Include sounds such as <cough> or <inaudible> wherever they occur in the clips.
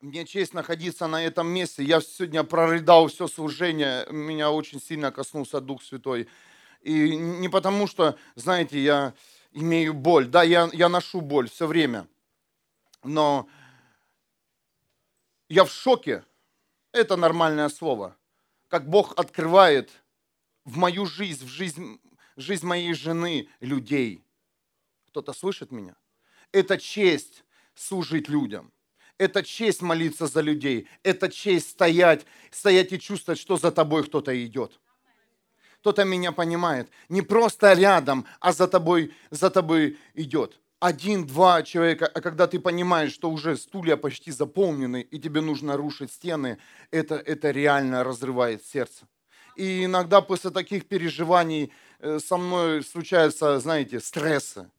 Мне честь находиться на этом месте. Я сегодня прорыдал все служение. Меня очень сильно коснулся Дух Святой. И не потому, что, знаете, я имею боль. Да, я, я ношу боль все время. Но я в шоке. Это нормальное слово. Как Бог открывает в мою жизнь, в жизнь, в жизнь моей жены людей. Кто-то слышит меня? Это честь служить людям. Это честь молиться за людей. Это честь стоять, стоять и чувствовать, что за тобой кто-то идет. Кто-то меня понимает. Не просто рядом, а за тобой, за тобой идет. Один, два человека, а когда ты понимаешь, что уже стулья почти заполнены, и тебе нужно рушить стены, это, это реально разрывает сердце. И иногда после таких переживаний э, со мной случаются, знаете, стрессы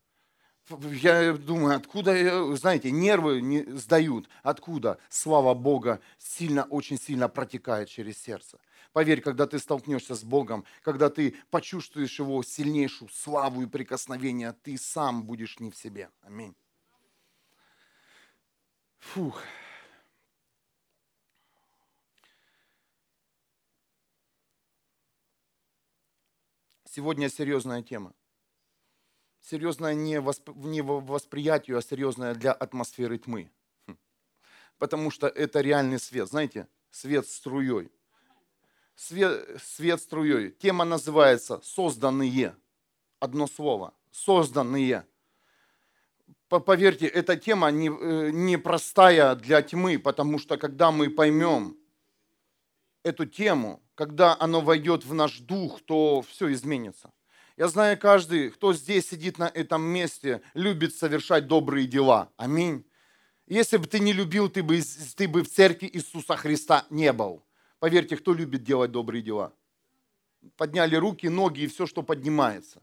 я думаю, откуда, знаете, нервы не сдают. Откуда? Слава Бога сильно, очень сильно протекает через сердце. Поверь, когда ты столкнешься с Богом, когда ты почувствуешь Его сильнейшую славу и прикосновение, ты сам будешь не в себе. Аминь. Фух. Сегодня серьезная тема серьезное не, восп... не восприятию, а серьезное для атмосферы тьмы. Хм. Потому что это реальный свет. Знаете, свет струей. Свет, свет струей. Тема называется «Созданные». Одно слово. «Созданные». Поверьте, эта тема не, э, не простая для тьмы, потому что когда мы поймем эту тему, когда оно войдет в наш дух, то все изменится. Я знаю, каждый, кто здесь сидит на этом месте, любит совершать добрые дела. Аминь. Если бы ты не любил, ты бы, ты бы в церкви Иисуса Христа не был. Поверьте, кто любит делать добрые дела? Подняли руки, ноги и все, что поднимается.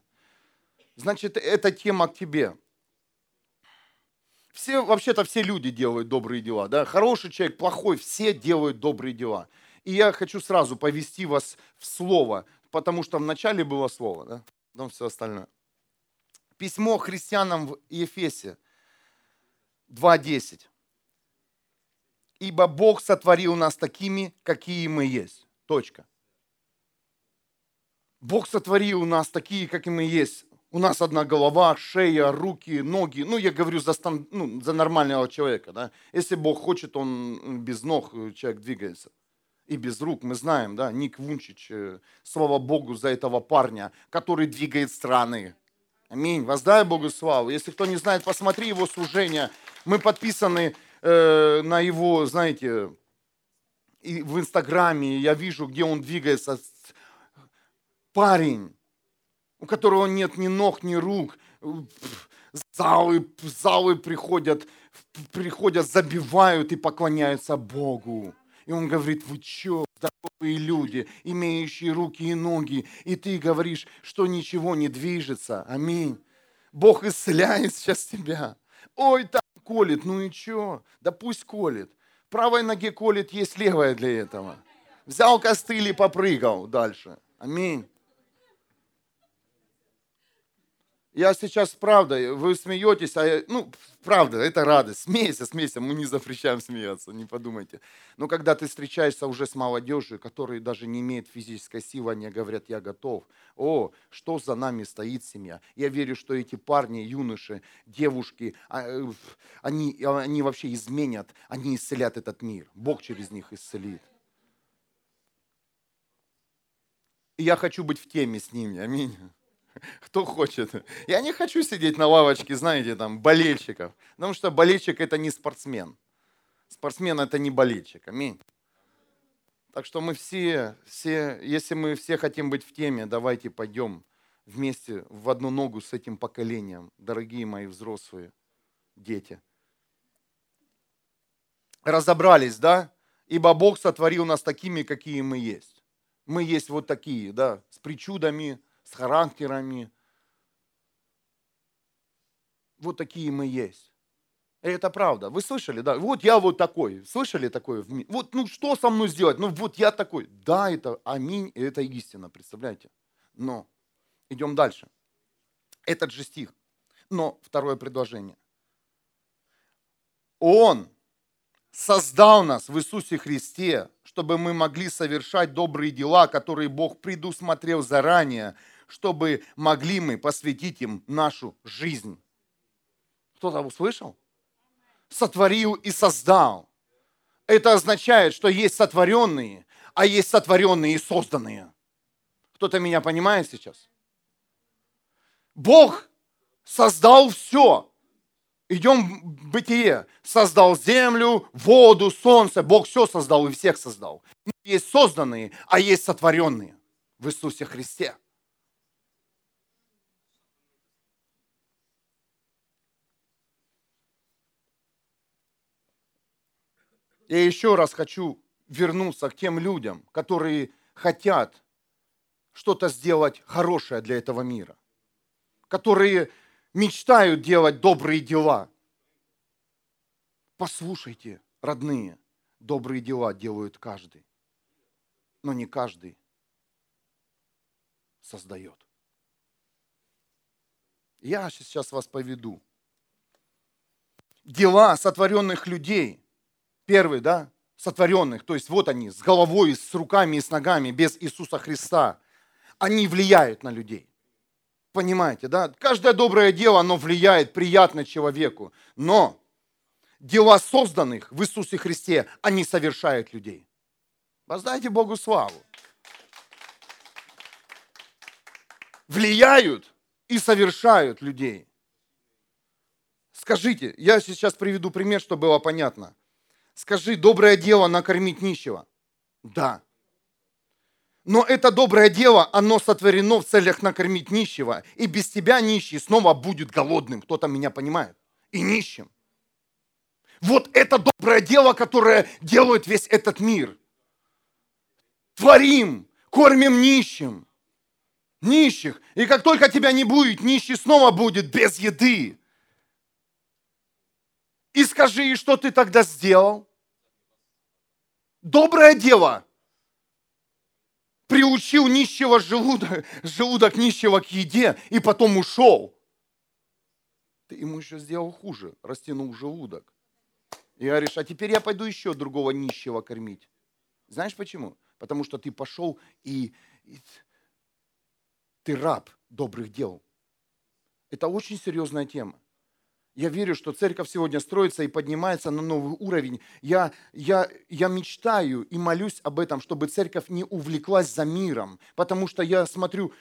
Значит, эта тема к тебе. Все, вообще-то все люди делают добрые дела. Да? Хороший человек, плохой, все делают добрые дела. И я хочу сразу повести вас в слово, потому что вначале было слово. Да? Потом все остальное. Письмо христианам в Ефесе 2.10. Ибо Бог сотворил нас такими, какие мы есть. Точка. Бог сотворил нас такие, какие мы есть. У нас одна голова, шея, руки, ноги. Ну, я говорю за, стан, ну, за нормального человека. Да? Если Бог хочет, он без ног человек двигается и без рук. Мы знаем, да, Ник Вунчич, э, слава Богу за этого парня, который двигает страны. Аминь. Воздай Богу славу. Если кто не знает, посмотри его служение. Мы подписаны э, на его, знаете, и в Инстаграме. Я вижу, где он двигается. Парень, у которого нет ни ног, ни рук. Залы, залы приходят, приходят, забивают и поклоняются Богу. И он говорит, вы что, здоровые люди, имеющие руки и ноги, и ты говоришь, что ничего не движется. Аминь. Бог исцеляет сейчас тебя. Ой, там колет, ну и что? Да пусть колет. Правой ноге колет, есть левая для этого. Взял костыль и попрыгал дальше. Аминь. Я сейчас, правда, вы смеетесь, а я, ну, правда, это радость. Смейся, смейся, мы не запрещаем смеяться, не подумайте. Но когда ты встречаешься уже с молодежью, которые даже не имеют физической силы, они говорят, я готов. О, что за нами стоит семья? Я верю, что эти парни, юноши, девушки, а, э, они, они вообще изменят, они исцелят этот мир. Бог через них исцелит. И я хочу быть в теме с ними. Аминь. Кто хочет? Я не хочу сидеть на лавочке, знаете, там, болельщиков. Потому что болельщик – это не спортсмен. Спортсмен – это не болельщик. Аминь. Так что мы все, все, если мы все хотим быть в теме, давайте пойдем вместе в одну ногу с этим поколением, дорогие мои взрослые дети. Разобрались, да? Ибо Бог сотворил нас такими, какие мы есть. Мы есть вот такие, да, с причудами, с характерами. Вот такие мы есть. И это правда. Вы слышали, да? Вот я вот такой. Слышали такое? Вот, ну что со мной сделать? Ну вот я такой. Да, это аминь, это истина, представляете? Но идем дальше. Этот же стих. Но второе предложение. Он создал нас в Иисусе Христе, чтобы мы могли совершать добрые дела, которые Бог предусмотрел заранее, чтобы могли мы посвятить им нашу жизнь. Кто-то услышал? Сотворил и создал. Это означает, что есть сотворенные, а есть сотворенные и созданные. Кто-то меня понимает сейчас? Бог создал все. Идем в бытие. Создал землю, воду, солнце. Бог все создал и всех создал. Есть созданные, а есть сотворенные в Иисусе Христе. Я еще раз хочу вернуться к тем людям, которые хотят что-то сделать хорошее для этого мира, которые мечтают делать добрые дела. Послушайте, родные, добрые дела делают каждый, но не каждый создает. Я сейчас вас поведу. Дела сотворенных людей, первый, да, сотворенных, то есть вот они, с головой, с руками и с ногами, без Иисуса Христа, они влияют на людей. Понимаете, да? Каждое доброе дело, оно влияет приятно человеку. Но дела созданных в Иисусе Христе, они совершают людей. Воздайте Богу славу. Влияют и совершают людей. Скажите, я сейчас приведу пример, чтобы было понятно. Скажи, доброе дело накормить нищего. Да. Но это доброе дело, оно сотворено в целях накормить нищего. И без тебя нищий снова будет голодным. Кто-то меня понимает. И нищим. Вот это доброе дело, которое делает весь этот мир. Творим, кормим нищим. Нищих. И как только тебя не будет, нищий снова будет без еды. И скажи, что ты тогда сделал? доброе дело. Приучил нищего желудок, желудок нищего к еде и потом ушел. Ты ему еще сделал хуже, растянул желудок. И говоришь, а теперь я пойду еще другого нищего кормить. Знаешь почему? Потому что ты пошел и, и ты раб добрых дел. Это очень серьезная тема. Я верю, что церковь сегодня строится и поднимается на новый уровень. Я, я, я мечтаю и молюсь об этом, чтобы церковь не увлеклась за миром, потому что я смотрю,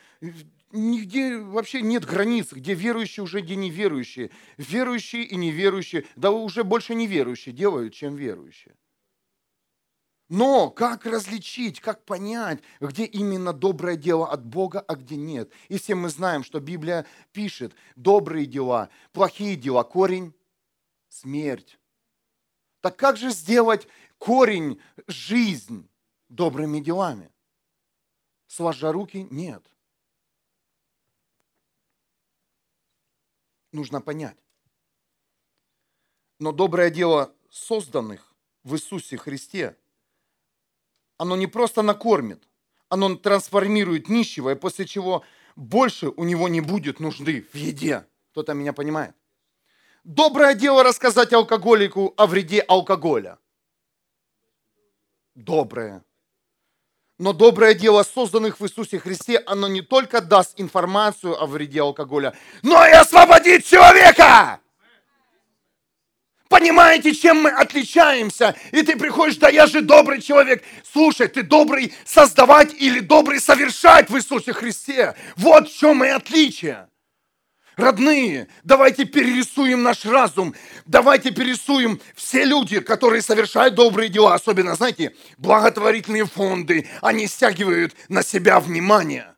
нигде вообще нет границ, где верующие уже, где неверующие. Верующие и неверующие, да уже больше неверующие делают, чем верующие. Но как различить, как понять, где именно доброе дело от Бога, а где нет? И все мы знаем, что Библия пишет, добрые дела, плохие дела, корень – смерть. Так как же сделать корень, жизнь добрыми делами? Сложа руки? Нет. Нужно понять. Но доброе дело созданных в Иисусе Христе – оно не просто накормит, оно трансформирует нищего, и после чего больше у него не будет нужды в еде. Кто-то меня понимает? Доброе дело рассказать алкоголику о вреде алкоголя. Доброе. Но доброе дело созданных в Иисусе Христе, оно не только даст информацию о вреде алкоголя, но и освободит человека. Понимаете, чем мы отличаемся? И ты приходишь, да я же добрый человек. Слушай, ты добрый создавать или добрый совершать в Иисусе Христе. Вот в чем и отличие. Родные, давайте перерисуем наш разум, давайте перерисуем все люди, которые совершают добрые дела, особенно, знаете, благотворительные фонды, они стягивают на себя внимание.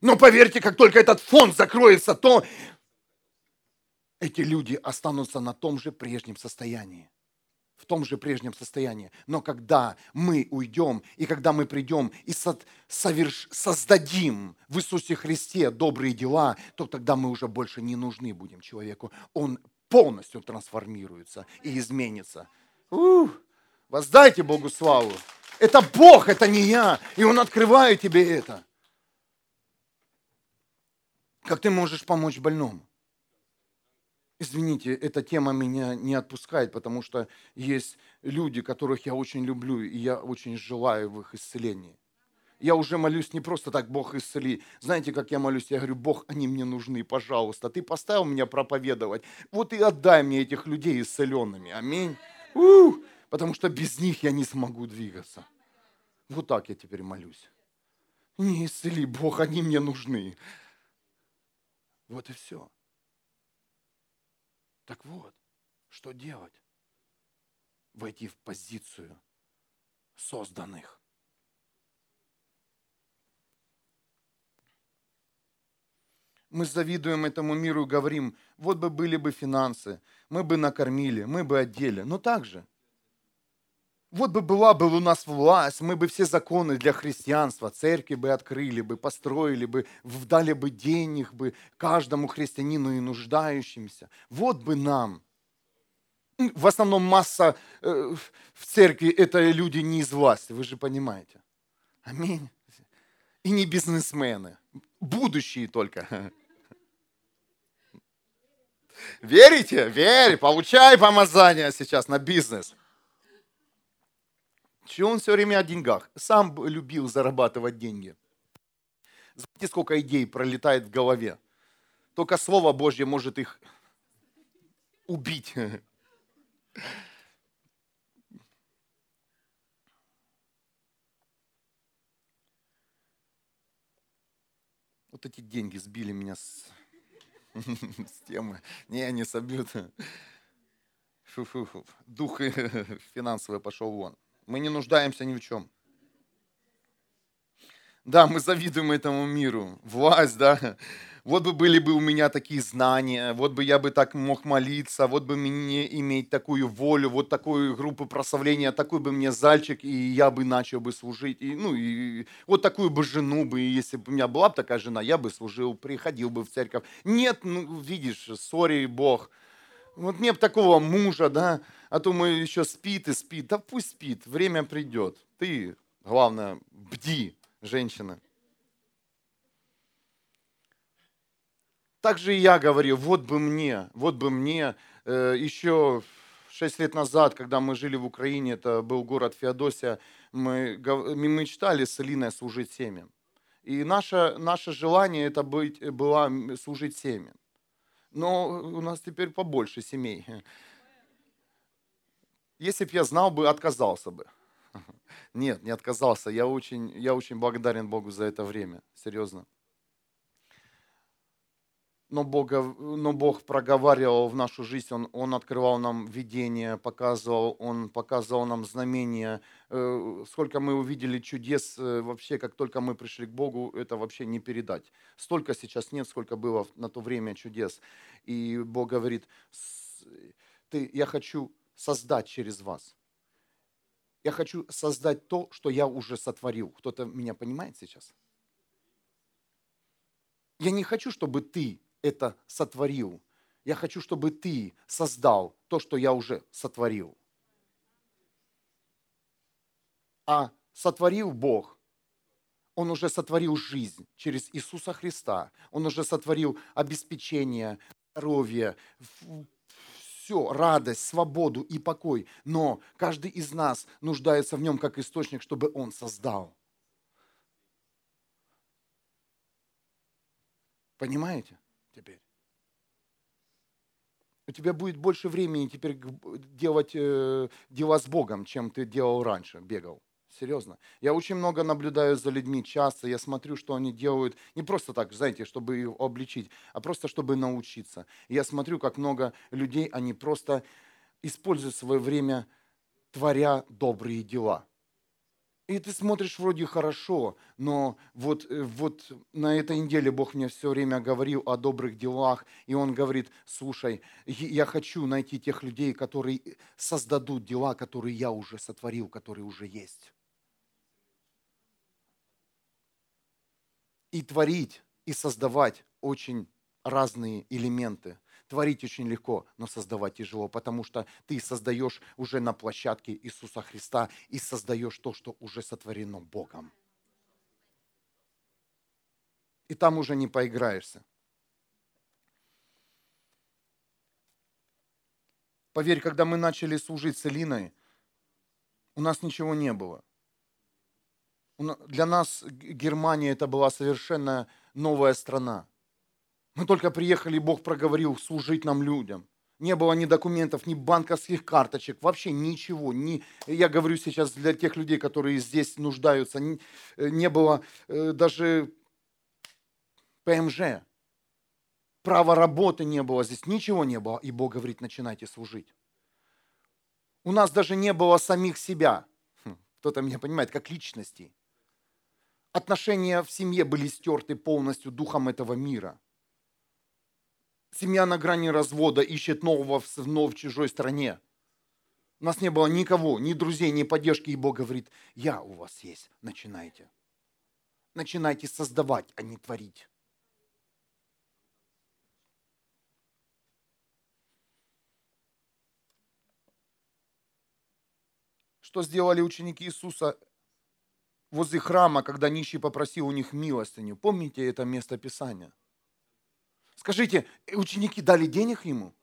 Но поверьте, как только этот фонд закроется, то эти люди останутся на том же прежнем состоянии. В том же прежнем состоянии. Но когда мы уйдем, и когда мы придем и соверш... создадим в Иисусе Христе добрые дела, то тогда мы уже больше не нужны будем человеку. Он полностью трансформируется и изменится. Ух, воздайте Богу славу. Это Бог, это не я. И Он открывает тебе это. Как ты можешь помочь больному? Извините, эта тема меня не отпускает, потому что есть люди, которых я очень люблю, и я очень желаю в их исцелении. Я уже молюсь не просто так, Бог исцели. Знаете, как я молюсь? Я говорю, Бог, они мне нужны, пожалуйста. Ты поставил меня проповедовать. Вот и отдай мне этих людей исцеленными. Аминь. У, потому что без них я не смогу двигаться. Вот так я теперь молюсь. Не исцели, Бог, они мне нужны. Вот и все. Так вот, что делать? Войти в позицию созданных. Мы завидуем этому миру и говорим, вот бы были бы финансы, мы бы накормили, мы бы одели. Но так же. Вот бы была бы у нас власть, мы бы все законы для христианства, церкви бы открыли бы, построили бы, дали бы денег бы каждому христианину и нуждающимся. Вот бы нам. В основном масса э, в церкви это люди не из власти, вы же понимаете. Аминь. И не бизнесмены, будущие только. Верите? Верь, получай помазание сейчас на бизнес. Чего он все время о деньгах? Сам любил зарабатывать деньги. Знаете, сколько идей пролетает в голове? Только Слово Божье может их убить. Вот эти деньги сбили меня с, <laughs> с темы. Не, не собьют. Фу -фу -фу. Дух финансовый пошел вон. Мы не нуждаемся ни в чем. Да, мы завидуем этому миру. Власть, да. Вот бы были бы у меня такие знания, вот бы я бы так мог молиться, вот бы мне иметь такую волю, вот такую группу прославления, такой бы мне зальчик, и я бы начал бы служить. И, ну, и вот такую бы жену бы, если бы у меня была бы такая жена, я бы служил, приходил бы в церковь. Нет, ну, видишь, сори, Бог, вот нет такого мужа, да, а то мы еще спит и спит. Да пусть спит, время придет. Ты, главное, бди, женщина. Так же и я говорю, вот бы мне, вот бы мне, э, еще шесть лет назад, когда мы жили в Украине, это был город Феодосия, мы, мы мечтали с Элиной служить семьям. И наше, наше желание это быть, было служить семьям но у нас теперь побольше семей. Если бы я знал бы, отказался бы. <laughs> Нет, не отказался. Я очень, я очень благодарен Богу за это время. Серьезно но, Бога, но Бог проговаривал в нашу жизнь, Он, он открывал нам видение, показывал, Он показывал нам знамения. Э, сколько мы увидели чудес, э, вообще, как только мы пришли к Богу, это вообще не передать. Столько сейчас нет, сколько было на то время чудес. И Бог говорит, ты, я хочу создать через вас. Я хочу создать то, что я уже сотворил. Кто-то меня понимает сейчас? Я не хочу, чтобы ты это сотворил. Я хочу, чтобы ты создал то, что я уже сотворил. А сотворил Бог, Он уже сотворил жизнь через Иисуса Христа. Он уже сотворил обеспечение, здоровье, все, радость, свободу и покой. Но каждый из нас нуждается в нем как источник, чтобы Он создал. Понимаете? Теперь. У тебя будет больше времени теперь делать э, дела с Богом, чем ты делал раньше, бегал. Серьезно. Я очень много наблюдаю за людьми часто, я смотрю, что они делают, не просто так, знаете, чтобы их обличить, а просто чтобы научиться. Я смотрю, как много людей, они просто используют свое время, творя добрые дела. И ты смотришь вроде хорошо, но вот, э, вот на этой неделе Бог мне все время говорил о добрых делах, и Он говорит, слушай, я хочу найти тех людей, которые создадут дела, которые я уже сотворил, которые уже есть. И творить, и создавать очень разные элементы – Творить очень легко, но создавать тяжело, потому что ты создаешь уже на площадке Иисуса Христа и создаешь то, что уже сотворено Богом. И там уже не поиграешься. Поверь, когда мы начали служить с Элиной, у нас ничего не было. Для нас Германия это была совершенно новая страна. Мы только приехали, Бог проговорил служить нам людям. Не было ни документов, ни банковских карточек, вообще ничего. Ни, я говорю сейчас для тех людей, которые здесь нуждаются, не, не было э, даже ПМЖ. Права работы не было здесь, ничего не было. И Бог говорит, начинайте служить. У нас даже не было самих себя. Хм, кто-то меня понимает, как личностей. Отношения в семье были стерты полностью духом этого мира. Семья на грани развода ищет нового вновь в чужой стране. У нас не было никого, ни друзей, ни поддержки. И Бог говорит, я у вас есть, начинайте. Начинайте создавать, а не творить. Что сделали ученики Иисуса возле храма, когда нищий попросил у них милостыню? Помните это место Писания? Скажите, ученики дали денег ему?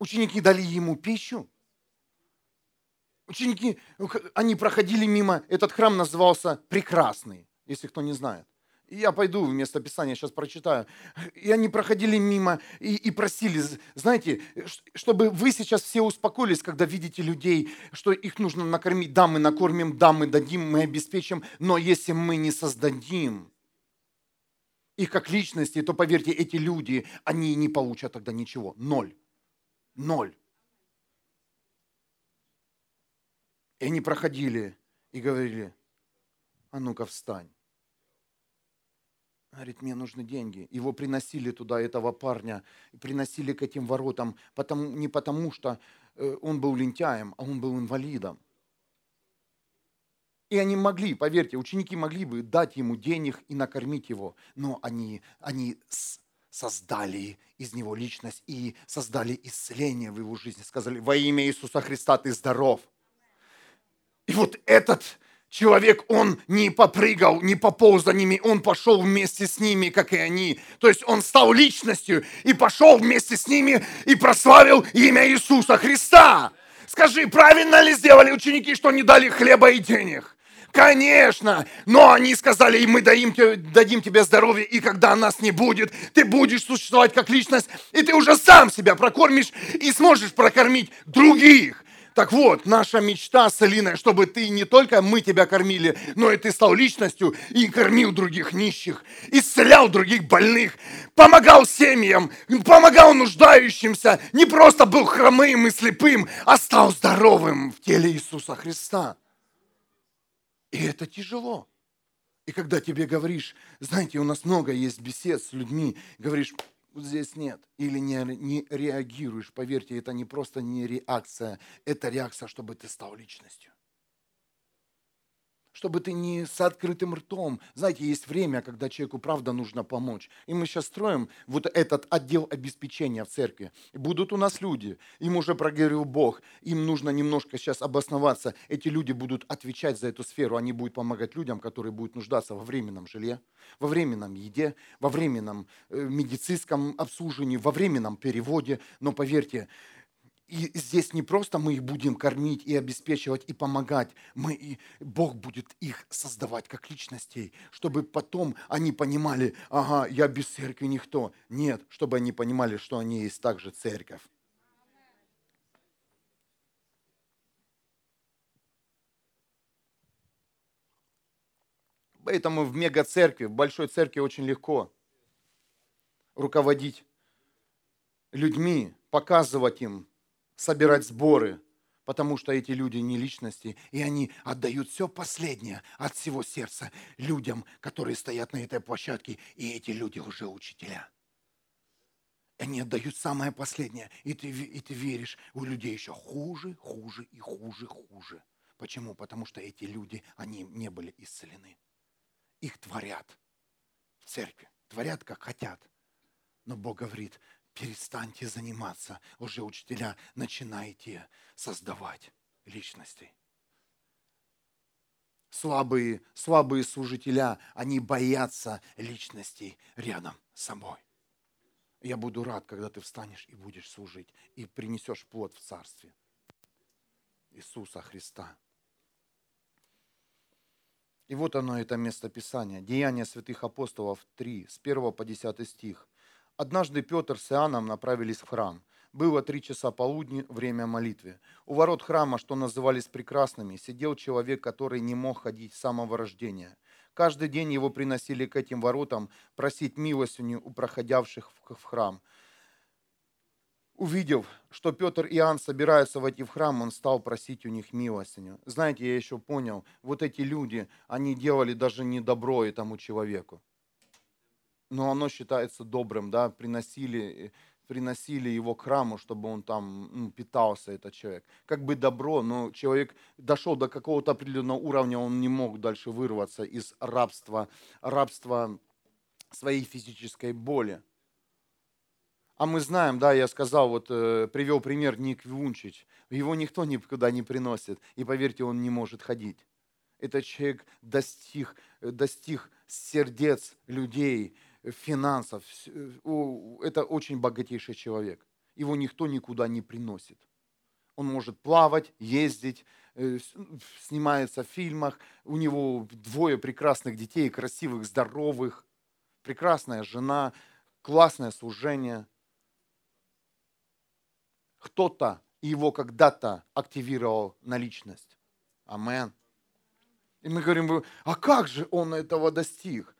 Ученики дали ему пищу? Ученики, они проходили мимо, этот храм назывался Прекрасный, если кто не знает. Я пойду вместо Писания, сейчас прочитаю. И они проходили мимо и, и просили, знаете, чтобы вы сейчас все успокоились, когда видите людей, что их нужно накормить. Да, мы накормим, да, мы дадим, мы обеспечим, но если мы не создадим их как личности, то поверьте, эти люди, они не получат тогда ничего. Ноль. Ноль. И они проходили и говорили, а ну-ка встань. Говорит, мне нужны деньги. Его приносили туда, этого парня, приносили к этим воротам, потому, не потому что э, он был лентяем, а он был инвалидом. И они могли, поверьте, ученики могли бы дать ему денег и накормить его, но они, они создали из него личность и создали исцеление в его жизни. Сказали, во имя Иисуса Христа ты здоров. И вот этот человек, он не попрыгал, не пополз за ними, он пошел вместе с ними, как и они. То есть он стал личностью и пошел вместе с ними и прославил имя Иисуса Христа. Скажи, правильно ли сделали ученики, что не дали хлеба и денег? Конечно, но они сказали, мы дадим, дадим тебе здоровье, и когда нас не будет, ты будешь существовать как личность, и ты уже сам себя прокормишь и сможешь прокормить других. Так вот, наша мечта с Алиной, чтобы ты не только мы тебя кормили, но и ты стал личностью и кормил других нищих, исцелял других больных, помогал семьям, помогал нуждающимся, не просто был хромым и слепым, а стал здоровым в теле Иисуса Христа. И это тяжело. И когда тебе говоришь, знаете, у нас много есть бесед с людьми, говоришь, вот здесь нет, или не, не реагируешь, поверьте, это не просто не реакция, это реакция, чтобы ты стал личностью чтобы ты не с открытым ртом. Знаете, есть время, когда человеку правда нужно помочь. И мы сейчас строим вот этот отдел обеспечения в церкви. Будут у нас люди, им уже проговорил Бог, им нужно немножко сейчас обосноваться. Эти люди будут отвечать за эту сферу, они будут помогать людям, которые будут нуждаться во временном жилье, во временном еде, во временном э, медицинском обслуживании, во временном переводе. Но поверьте, и здесь не просто мы их будем кормить и обеспечивать и помогать, мы и Бог будет их создавать как личностей, чтобы потом они понимали, ага, я без церкви никто. Нет, чтобы они понимали, что они есть также церковь. Поэтому в мега-церкви, в большой церкви очень легко руководить людьми, показывать им, собирать сборы, потому что эти люди не личности, и они отдают все последнее от всего сердца людям, которые стоят на этой площадке, и эти люди уже учителя. Они отдают самое последнее, и ты, и ты веришь, у людей еще хуже, хуже и хуже, хуже. Почему? Потому что эти люди, они не были исцелены. Их творят в церкви, творят как хотят. Но Бог говорит, перестаньте заниматься, уже учителя, начинайте создавать личностей. Слабые, слабые служителя, они боятся личностей рядом с собой. Я буду рад, когда ты встанешь и будешь служить, и принесешь плод в Царстве Иисуса Христа. И вот оно, это место Писания. Деяния святых апостолов 3, с 1 по 10 стих. Однажды Петр с Иоанном направились в храм. Было три часа полудни, время молитвы. У ворот храма, что назывались прекрасными, сидел человек, который не мог ходить с самого рождения. Каждый день его приносили к этим воротам просить милостыню у проходявших в храм – увидев, что Петр и Иоанн собираются войти в храм, он стал просить у них милостыню. Знаете, я еще понял, вот эти люди, они делали даже не добро этому человеку. Но оно считается добрым, да, приносили, приносили его к храму, чтобы он там ну, питался, этот человек. Как бы добро, но человек дошел до какого-то определенного уровня, он не мог дальше вырваться из рабства, рабства своей физической боли. А мы знаем, да, я сказал, вот э, привел пример Ник Вунчич. Его никто никуда не приносит. И поверьте, он не может ходить. Этот человек достиг, э, достиг сердец людей, финансов. Э, это очень богатейший человек. Его никто никуда не приносит. Он может плавать, ездить, снимается в фильмах. У него двое прекрасных детей, красивых, здоровых. Прекрасная жена, классное служение – кто-то его когда-то активировал на личность. Амен. И мы говорим, а как же он этого достиг?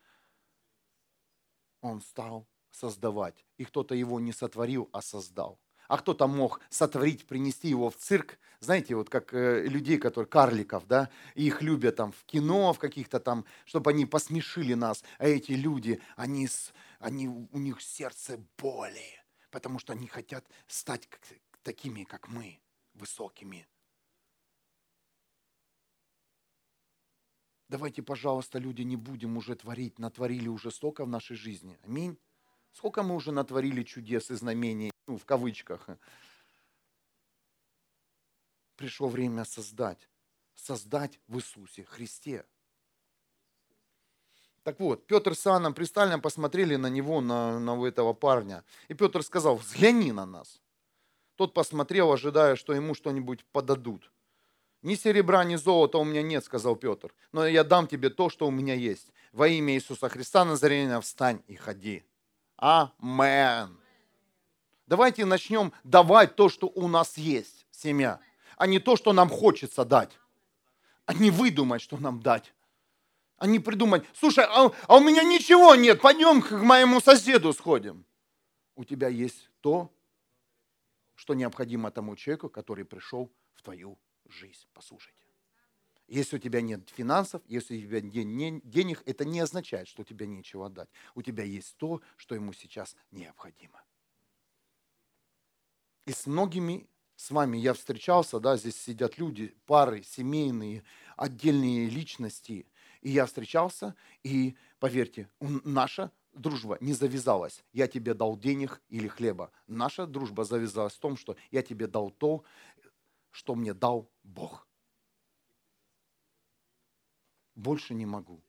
Он стал создавать. И кто-то его не сотворил, а создал. А кто-то мог сотворить, принести его в цирк. Знаете, вот как э, людей, которые карликов, да, их любят там в кино, в каких-то там, чтобы они посмешили нас. А эти люди, они, они, у них сердце боли, потому что они хотят стать такими, как мы, высокими. Давайте, пожалуйста, люди, не будем уже творить, натворили уже столько в нашей жизни. Аминь. Сколько мы уже натворили чудес и знамений, ну, в кавычках. Пришло время создать. Создать в Иисусе Христе. Так вот, Петр с Анном пристально посмотрели на него, на, на этого парня. И Петр сказал, взгляни на нас. Тот посмотрел, ожидая, что ему что-нибудь подадут. «Ни серебра, ни золота у меня нет», — сказал Петр, «но я дам тебе то, что у меня есть. Во имя Иисуса Христа Назарена встань и ходи». Амен. Давайте начнем давать то, что у нас есть, семья, а не то, что нам хочется дать. А не выдумать, что нам дать. А не придумать, слушай, а, а у меня ничего нет, пойдем к моему соседу сходим. У тебя есть то, что необходимо тому человеку, который пришел в твою жизнь. Послушайте. Если у тебя нет финансов, если у тебя нет денег, это не означает, что у тебя нечего отдать. У тебя есть то, что ему сейчас необходимо. И с многими с вами я встречался, да, здесь сидят люди, пары, семейные, отдельные личности. И я встречался, и поверьте, наша дружба не завязалась, я тебе дал денег или хлеба. Наша дружба завязалась в том, что я тебе дал то, что мне дал Бог. Больше не могу.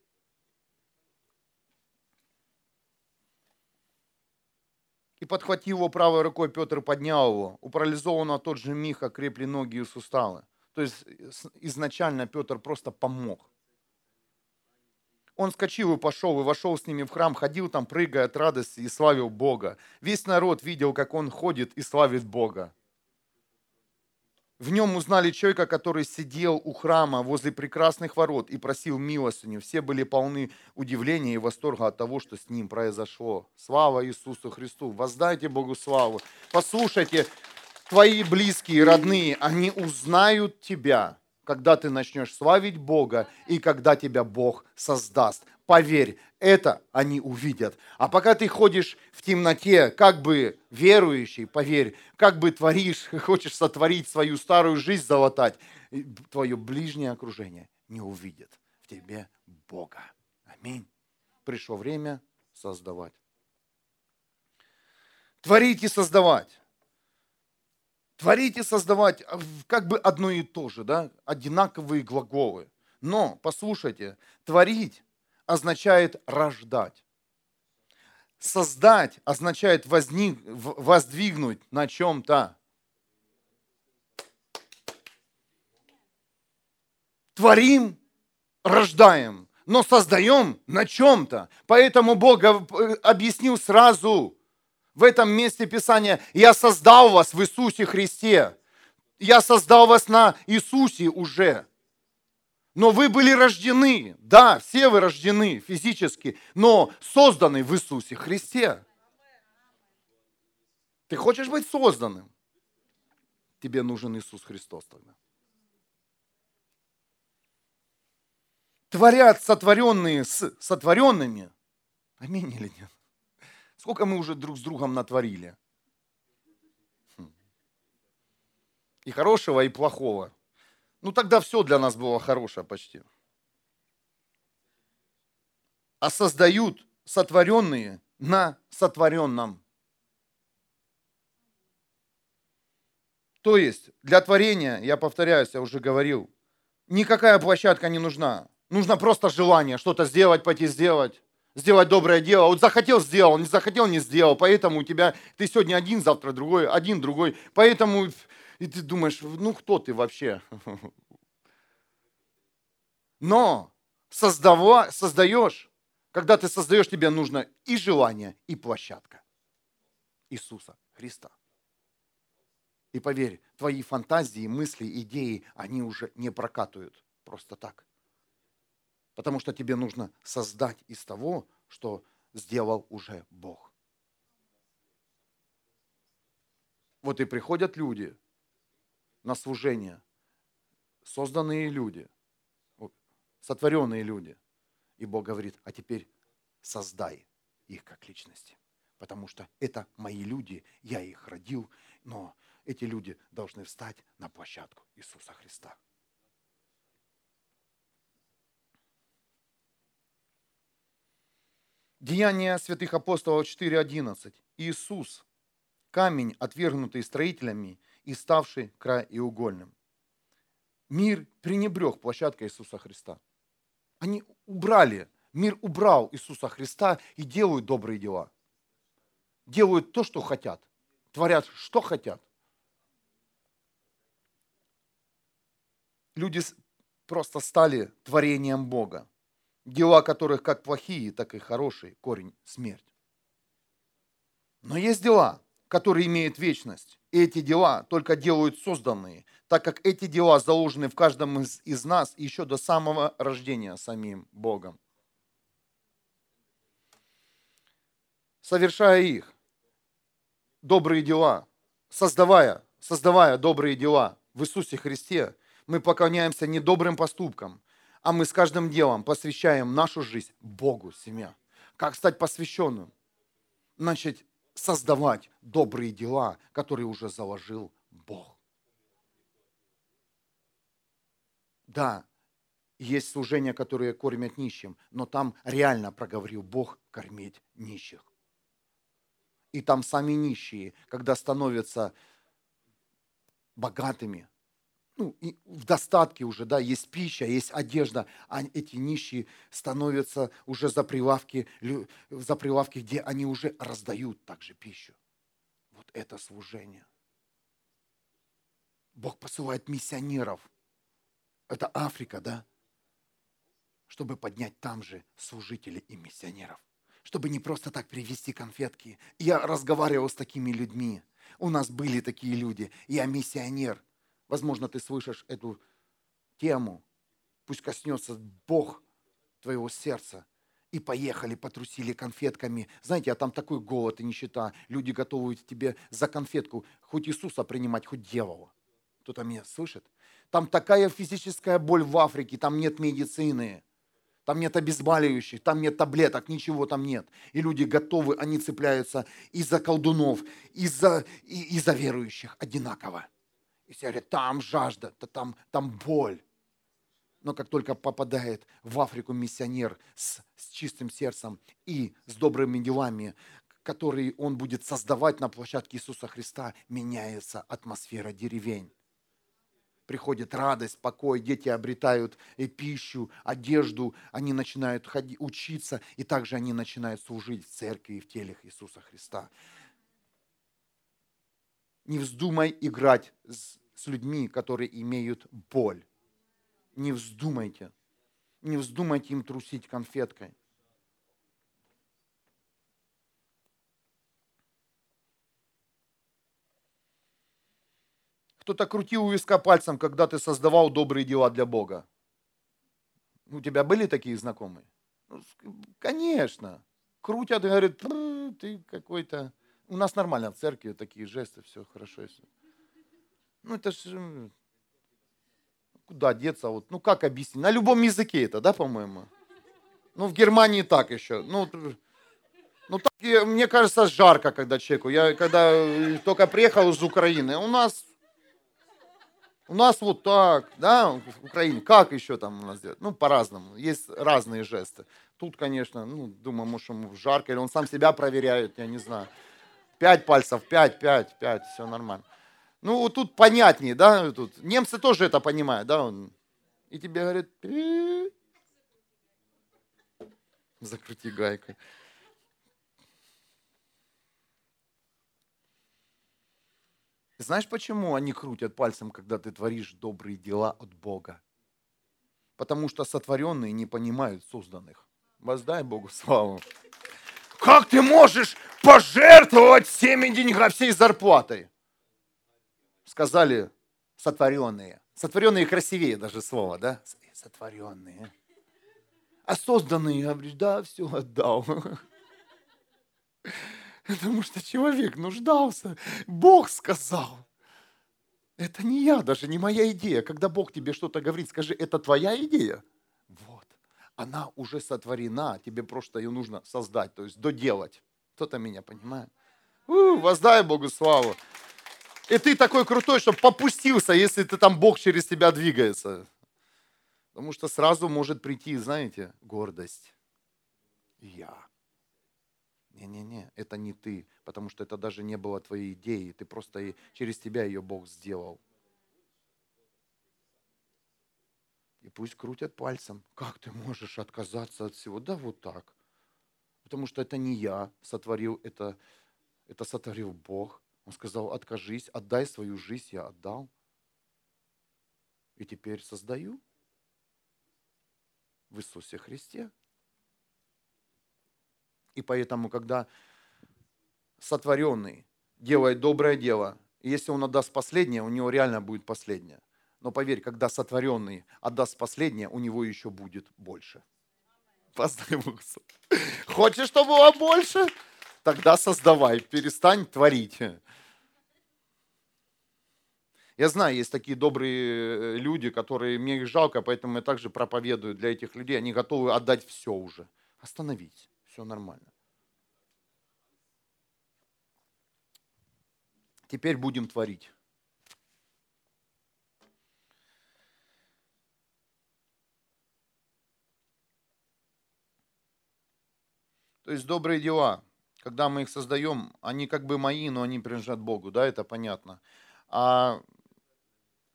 И подхватив его правой рукой, Петр поднял его. У парализованного тот же миг окрепли ноги и суставы. То есть изначально Петр просто помог. Он скочил и пошел, и вошел с ними в храм, ходил там, прыгая от радости, и славил Бога. Весь народ видел, как он ходит и славит Бога. В нем узнали человека, который сидел у храма возле прекрасных ворот и просил милостыню. Все были полны удивления и восторга от того, что с ним произошло. Слава Иисусу Христу! Воздайте Богу славу! Послушайте, твои близкие, родные, они узнают тебя – когда ты начнешь славить Бога и когда тебя Бог создаст. Поверь, это они увидят. А пока ты ходишь в темноте, как бы верующий, поверь, как бы творишь, <laughs> хочешь сотворить свою старую жизнь, залатать, твое ближнее окружение не увидит в тебе Бога. Аминь. Пришло время создавать. Творить и создавать. Творить и создавать а, как бы одно и то же, да? одинаковые глаголы. Но, послушайте, творить означает рождать. Создать означает возник, воздвигнуть на чем-то. Творим, рождаем, но создаем на чем-то. Поэтому Бог объяснил сразу в этом месте Писания, «Я создал вас в Иисусе Христе». Я создал вас на Иисусе уже. Но вы были рождены, да, все вы рождены физически, но созданы в Иисусе Христе. Ты хочешь быть созданным? Тебе нужен Иисус Христос тогда. Творят сотворенные с сотворенными. Аминь или нет? Сколько мы уже друг с другом натворили? Хм. И хорошего, и плохого. Ну тогда все для нас было хорошее почти. А создают сотворенные на сотворенном. То есть для творения, я повторяюсь, я уже говорил, никакая площадка не нужна. Нужно просто желание что-то сделать, пойти сделать, сделать доброе дело. Вот захотел, сделал, не захотел, не сделал. Поэтому у тебя, ты сегодня один, завтра другой, один, другой. Поэтому и ты думаешь, ну кто ты вообще? <laughs> Но создава, создаешь, когда ты создаешь, тебе нужно и желание, и площадка Иисуса Христа. И поверь, твои фантазии, мысли, идеи, они уже не прокатывают просто так. Потому что тебе нужно создать из того, что сделал уже Бог. Вот и приходят люди, на служение. Созданные люди, сотворенные люди. И Бог говорит, а теперь создай их как личности. Потому что это мои люди, я их родил, но эти люди должны встать на площадку Иисуса Христа. Деяния святых апостолов 4.11. Иисус, камень, отвергнутый строителями и ставший краеугольным. Мир пренебрег площадкой Иисуса Христа. Они убрали, мир убрал Иисуса Христа и делают добрые дела. Делают то, что хотят. Творят, что хотят. Люди просто стали творением Бога. Дела которых как плохие, так и хорошие. Корень – смерть. Но есть дела, которые имеют вечность. И эти дела только делают созданные, так как эти дела заложены в каждом из, из нас еще до самого рождения самим Богом. Совершая их, добрые дела, создавая, создавая добрые дела в Иисусе Христе, мы поклоняемся не добрым поступкам, а мы с каждым делом посвящаем нашу жизнь Богу, семья. Как стать посвященным? Значит, создавать добрые дела, которые уже заложил Бог. Да, есть служения, которые кормят нищим, но там реально проговорил Бог кормить нищих. И там сами нищие, когда становятся богатыми, ну, и в достатке уже, да, есть пища, есть одежда, а эти нищие становятся уже за прилавки, за прилавки, где они уже раздают также пищу. Вот это служение. Бог посылает миссионеров. Это Африка, да? Чтобы поднять там же служителей и миссионеров. Чтобы не просто так привезти конфетки. Я разговаривал с такими людьми. У нас были такие люди. Я миссионер – Возможно, ты слышишь эту тему. Пусть коснется Бог твоего сердца. И поехали, потрусили конфетками. Знаете, а там такой голод и нищета. Люди готовы тебе за конфетку хоть Иисуса принимать, хоть дьявола. Кто-то меня слышит? Там такая физическая боль в Африке, там нет медицины. Там нет обезболивающих, там нет таблеток, ничего там нет. И люди готовы, они цепляются и за колдунов, и за, и, и за верующих одинаково. И все говорят, там жажда, то там, там боль. Но как только попадает в Африку миссионер с, с чистым сердцем и с добрыми делами, которые он будет создавать на площадке Иисуса Христа, меняется атмосфера деревень. приходит радость, покой, дети обретают и пищу, одежду, они начинают ходить, учиться, и также они начинают служить в церкви и в теле Иисуса Христа. Не вздумай играть с, с людьми, которые имеют боль. Не вздумайте. Не вздумайте им трусить конфеткой. Кто-то крутил у виска пальцем, когда ты создавал добрые дела для Бога. У тебя были такие знакомые? Ну, конечно. Крутят и говорят, ты какой-то... У нас нормально в церкви такие жесты, все хорошо. Все. Ну, это же... Куда деться? Вот, ну, как объяснить? На любом языке это, да, по-моему? Ну, в Германии так еще. Ну, ну так, мне кажется, жарко, когда человеку. Я когда только приехал из Украины, у нас у нас вот так, да, в Украине. Как еще там у нас делать? Ну, по-разному. Есть разные жесты. Тут, конечно, ну, думаю, может, ему жарко, или он сам себя проверяет, я не знаю. Пять пальцев, пять, пять, пять, все нормально. Ну, вот тут понятнее, да, тут. Немцы тоже это понимают, да, он. И тебе говорят, закрути гайкой. Знаешь, почему они крутят пальцем, когда ты творишь добрые дела от Бога? Потому что сотворенные не понимают созданных. Воздай Богу славу. Как ты можешь пожертвовать всеми деньгами, всей зарплатой? Сказали сотворенные. Сотворенные красивее даже слово, да? Сотворенные. А созданные, говоришь, да, все отдал. <laughs> Потому что человек нуждался. Бог сказал. Это не я, даже не моя идея. Когда Бог тебе что-то говорит, скажи, это твоя идея? Вот. Она уже сотворена, тебе просто ее нужно создать, то есть доделать. Кто-то меня понимает? У, воздай Богу славу. И ты такой крутой, что попустился, если ты там Бог через тебя двигается. Потому что сразу может прийти, знаете, гордость. Я. Не-не-не, это не ты, потому что это даже не было твоей идеей, ты просто через тебя ее Бог сделал. И пусть крутят пальцем. Как ты можешь отказаться от всего? Да вот так. Потому что это не я сотворил, это, это сотворил Бог. Он сказал, откажись, отдай свою жизнь, я отдал. И теперь создаю в Иисусе Христе. И поэтому, когда сотворенный делает доброе дело, если он отдаст последнее, у него реально будет последнее. Но поверь, когда сотворенный отдаст последнее, у него еще будет больше. Хочешь, чтобы было больше? Тогда создавай, перестань творить. Я знаю, есть такие добрые э, люди, которые мне их жалко, поэтому я также проповедую для этих людей. Они готовы отдать все уже. Остановись все нормально. Теперь будем творить. То есть добрые дела, когда мы их создаем, они как бы мои, но они принадлежат Богу, да, это понятно. А,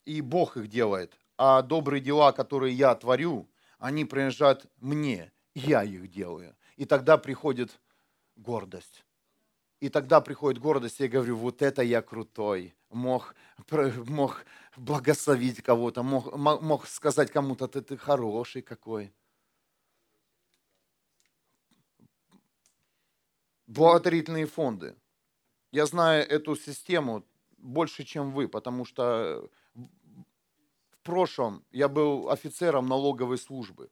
и Бог их делает. А добрые дела, которые я творю, они принадлежат мне, я их делаю. И тогда приходит гордость. И тогда приходит гордость, и я говорю, вот это я крутой. Мог, мог благословить кого-то, мог, мог сказать кому-то, ты, ты хороший какой. Благотворительные фонды. Я знаю эту систему больше, чем вы, потому что прошлом я был офицером налоговой службы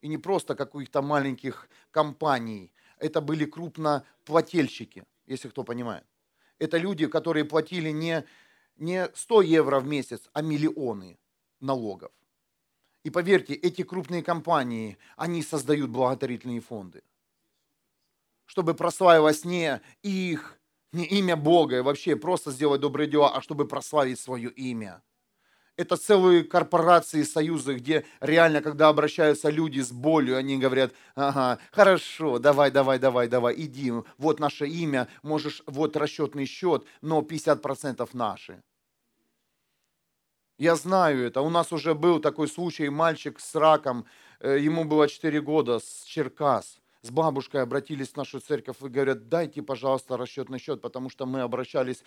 и не просто каких-то маленьких компаний. Это были крупноплательщики, если кто понимает. Это люди, которые платили не, не 100 евро в месяц, а миллионы налогов. И поверьте, эти крупные компании, они создают благотворительные фонды. Чтобы прославилось не их, не имя Бога, и вообще просто сделать добрые дела, а чтобы прославить свое имя – это целые корпорации, союзы, где реально, когда обращаются люди с болью, они говорят, ага, хорошо, давай, давай, давай, давай, иди, вот наше имя, можешь, вот расчетный счет, но 50% наши. Я знаю это. У нас уже был такой случай, мальчик с раком, э, ему было 4 года, с Черкас. С бабушкой обратились в нашу церковь и говорят, дайте, пожалуйста, расчетный счет, потому что мы обращались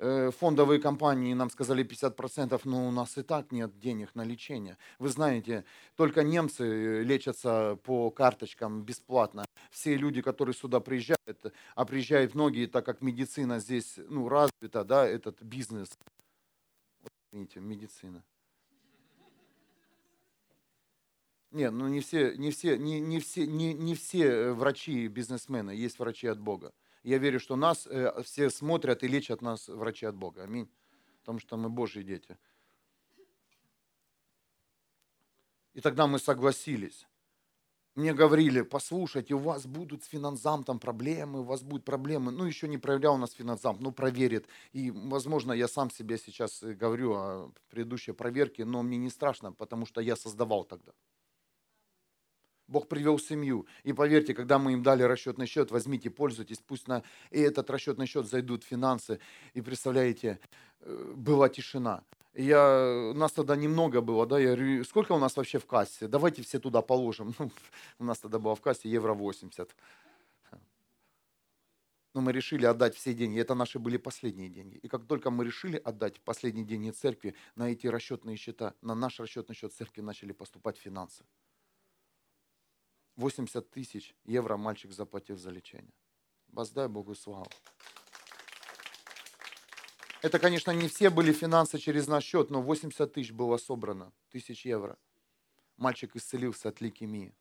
фондовые компании нам сказали 50%, но у нас и так нет денег на лечение. Вы знаете, только немцы э, лечатся по карточкам бесплатно. Все люди, которые сюда приезжают, а приезжают многие, так как медицина здесь ну, развита, да, этот бизнес. Вот, видите, медицина. Нет, ну не все, не все, не, не все, не, не все э, врачи бизнесмены, есть врачи от Бога. Я верю, что нас э, все смотрят и лечат нас врачи от Бога. Аминь. Потому что мы Божьи дети. И тогда мы согласились. Мне говорили, послушайте, у вас будут с финансамтом проблемы, у вас будут проблемы. Ну, еще не проверял у нас финансамт, ну, проверит. И, возможно, я сам себе сейчас э, говорю о предыдущей проверке, но мне не страшно, потому что я создавал тогда. Бог привел семью. И поверьте, когда мы им дали расчетный счет, возьмите, пользуйтесь, пусть на и этот расчетный счет зайдут финансы. И представляете, э, была тишина. Я, нас тогда немного было, да, я говорю, сколько у нас вообще в кассе? Давайте все туда положим. <laughs> Ну, у нас тогда было в кассе евро 80. Но мы решили отдать все деньги. Это наши были последние деньги. И как только мы решили отдать последние деньги церкви, на эти расчетные счета, на наш расчетный счет церкви начали поступать финансы. 80 тысяч евро мальчик заплатил за лечение. Воздай Богу славу. Это, конечно, не все были финансы через наш счет, но 80 тысяч было собрано, тысяч евро. Мальчик исцелился от лейкемии.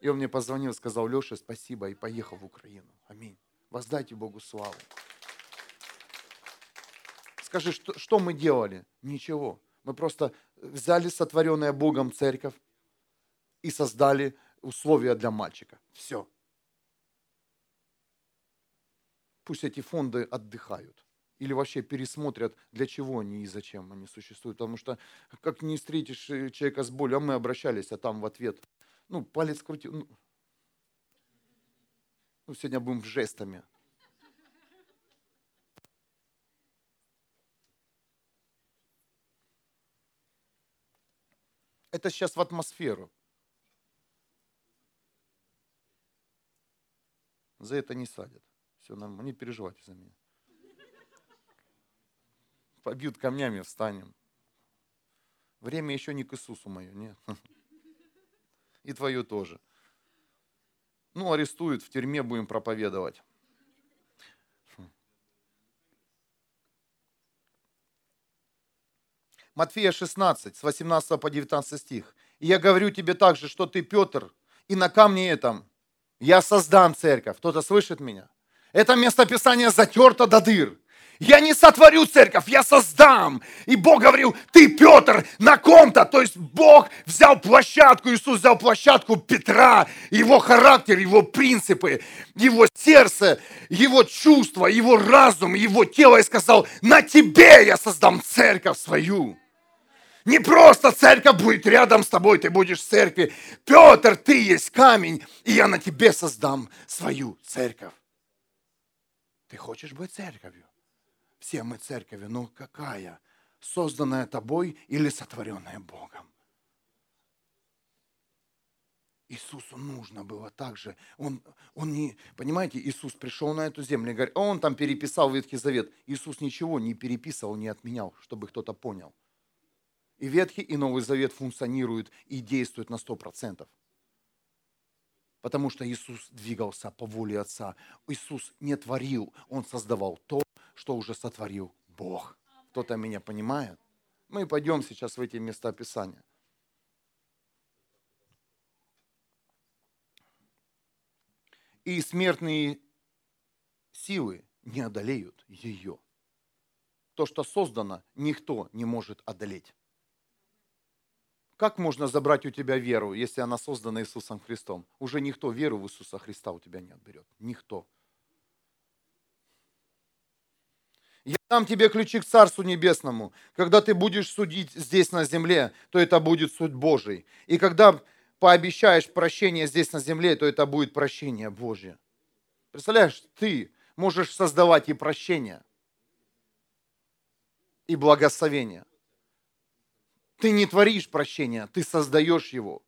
И он мне позвонил, сказал, Леша, спасибо, и поехал в Украину. Аминь. Воздайте Богу славу. Скажи, что, что мы делали? Ничего. Мы просто взяли сотворенное Богом церковь и создали условия для мальчика. Все. Пусть эти фонды отдыхают. Или вообще пересмотрят, для чего они и зачем они существуют. Потому что, как не встретишь э, человека с болью, а мы обращались, а там в ответ, ну, палец крутил. Ну, ну сегодня будем жестами. Это сейчас в атмосферу. За это не садят. Все нормально, не переживайте за меня. Побьют камнями, встанем. Время еще не к Иисусу мое, нет. И твое тоже. Ну, арестуют, в тюрьме будем проповедовать. Матфея 16, с 18 по 19 стих. «И я говорю тебе также, что ты, Петр, и на камне этом я создам церковь. Кто-то слышит меня? Это местописание затерто до дыр. Я не сотворю церковь, я создам. И Бог говорил, ты, Петр, на ком-то. То есть Бог взял площадку, Иисус взял площадку Петра, его характер, его принципы, его сердце, его чувства, его разум, его тело и сказал, на тебе я создам церковь свою. Не просто церковь будет рядом с тобой, ты будешь в церкви. Петр, ты есть камень, и я на тебе создам свою церковь. Ты хочешь быть церковью? Все мы церковью, но какая? Созданная тобой или сотворенная Богом? Иисусу нужно было так же. Он, он не, понимаете, Иисус пришел на эту землю и говорит, он там переписал Ветхий Завет. Иисус ничего не переписывал, не отменял, чтобы кто-то понял. И Ветхий, и Новый Завет функционируют и действуют на 100%. Потому что Иисус двигался по воле Отца. Иисус не творил, Он создавал то, что уже сотворил Бог. Кто-то меня понимает? Мы пойдем сейчас в эти места Писания. И смертные силы не одолеют ее. То, что создано, никто не может одолеть. Как можно забрать у тебя веру, если она создана Иисусом Христом? Уже никто веру в Иисуса Христа у тебя не отберет. Никто. Я дам тебе ключи к Царству Небесному. Когда ты будешь судить здесь на земле, то это будет суд Божий. И когда пообещаешь прощение здесь на земле, то это будет прощение Божье. Представляешь, ты можешь создавать и прощение, и благословение – Ты не творишь прощения, ты создаешь его.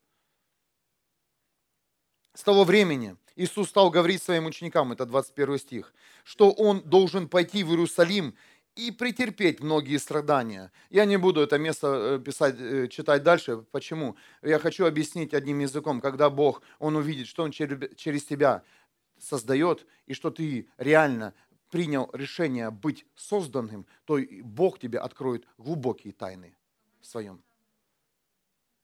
С того времени Иисус стал говорить своим ученикам, это 21 стих, что Он должен пойти в Иерусалим и претерпеть многие страдания. Я не буду это место э, писать, э, читать дальше. Почему? Я хочу объяснить одним языком. Когда Бог, Он увидит, что Он через тебя создает, и что ты реально принял решение быть созданным, то Бог тебе откроет глубокие тайны своем,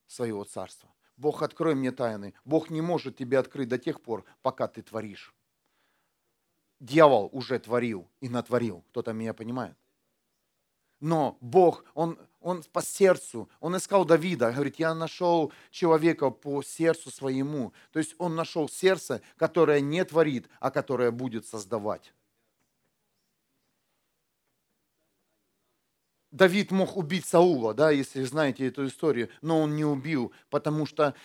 своего царства. Бог, открой мне тайны. Бог не может тебе открыть до тех пор, пока ты творишь. Дьявол уже творил и натворил. Кто-то меня понимает? Но Бог, Он, он по сердцу, Он искал Давида, говорит, я нашел человека по сердцу своему. То есть Он нашел сердце, которое не творит, а которое будет создавать. Давид мог убить Саула, да, если знаете эту историю, но он не убил, потому что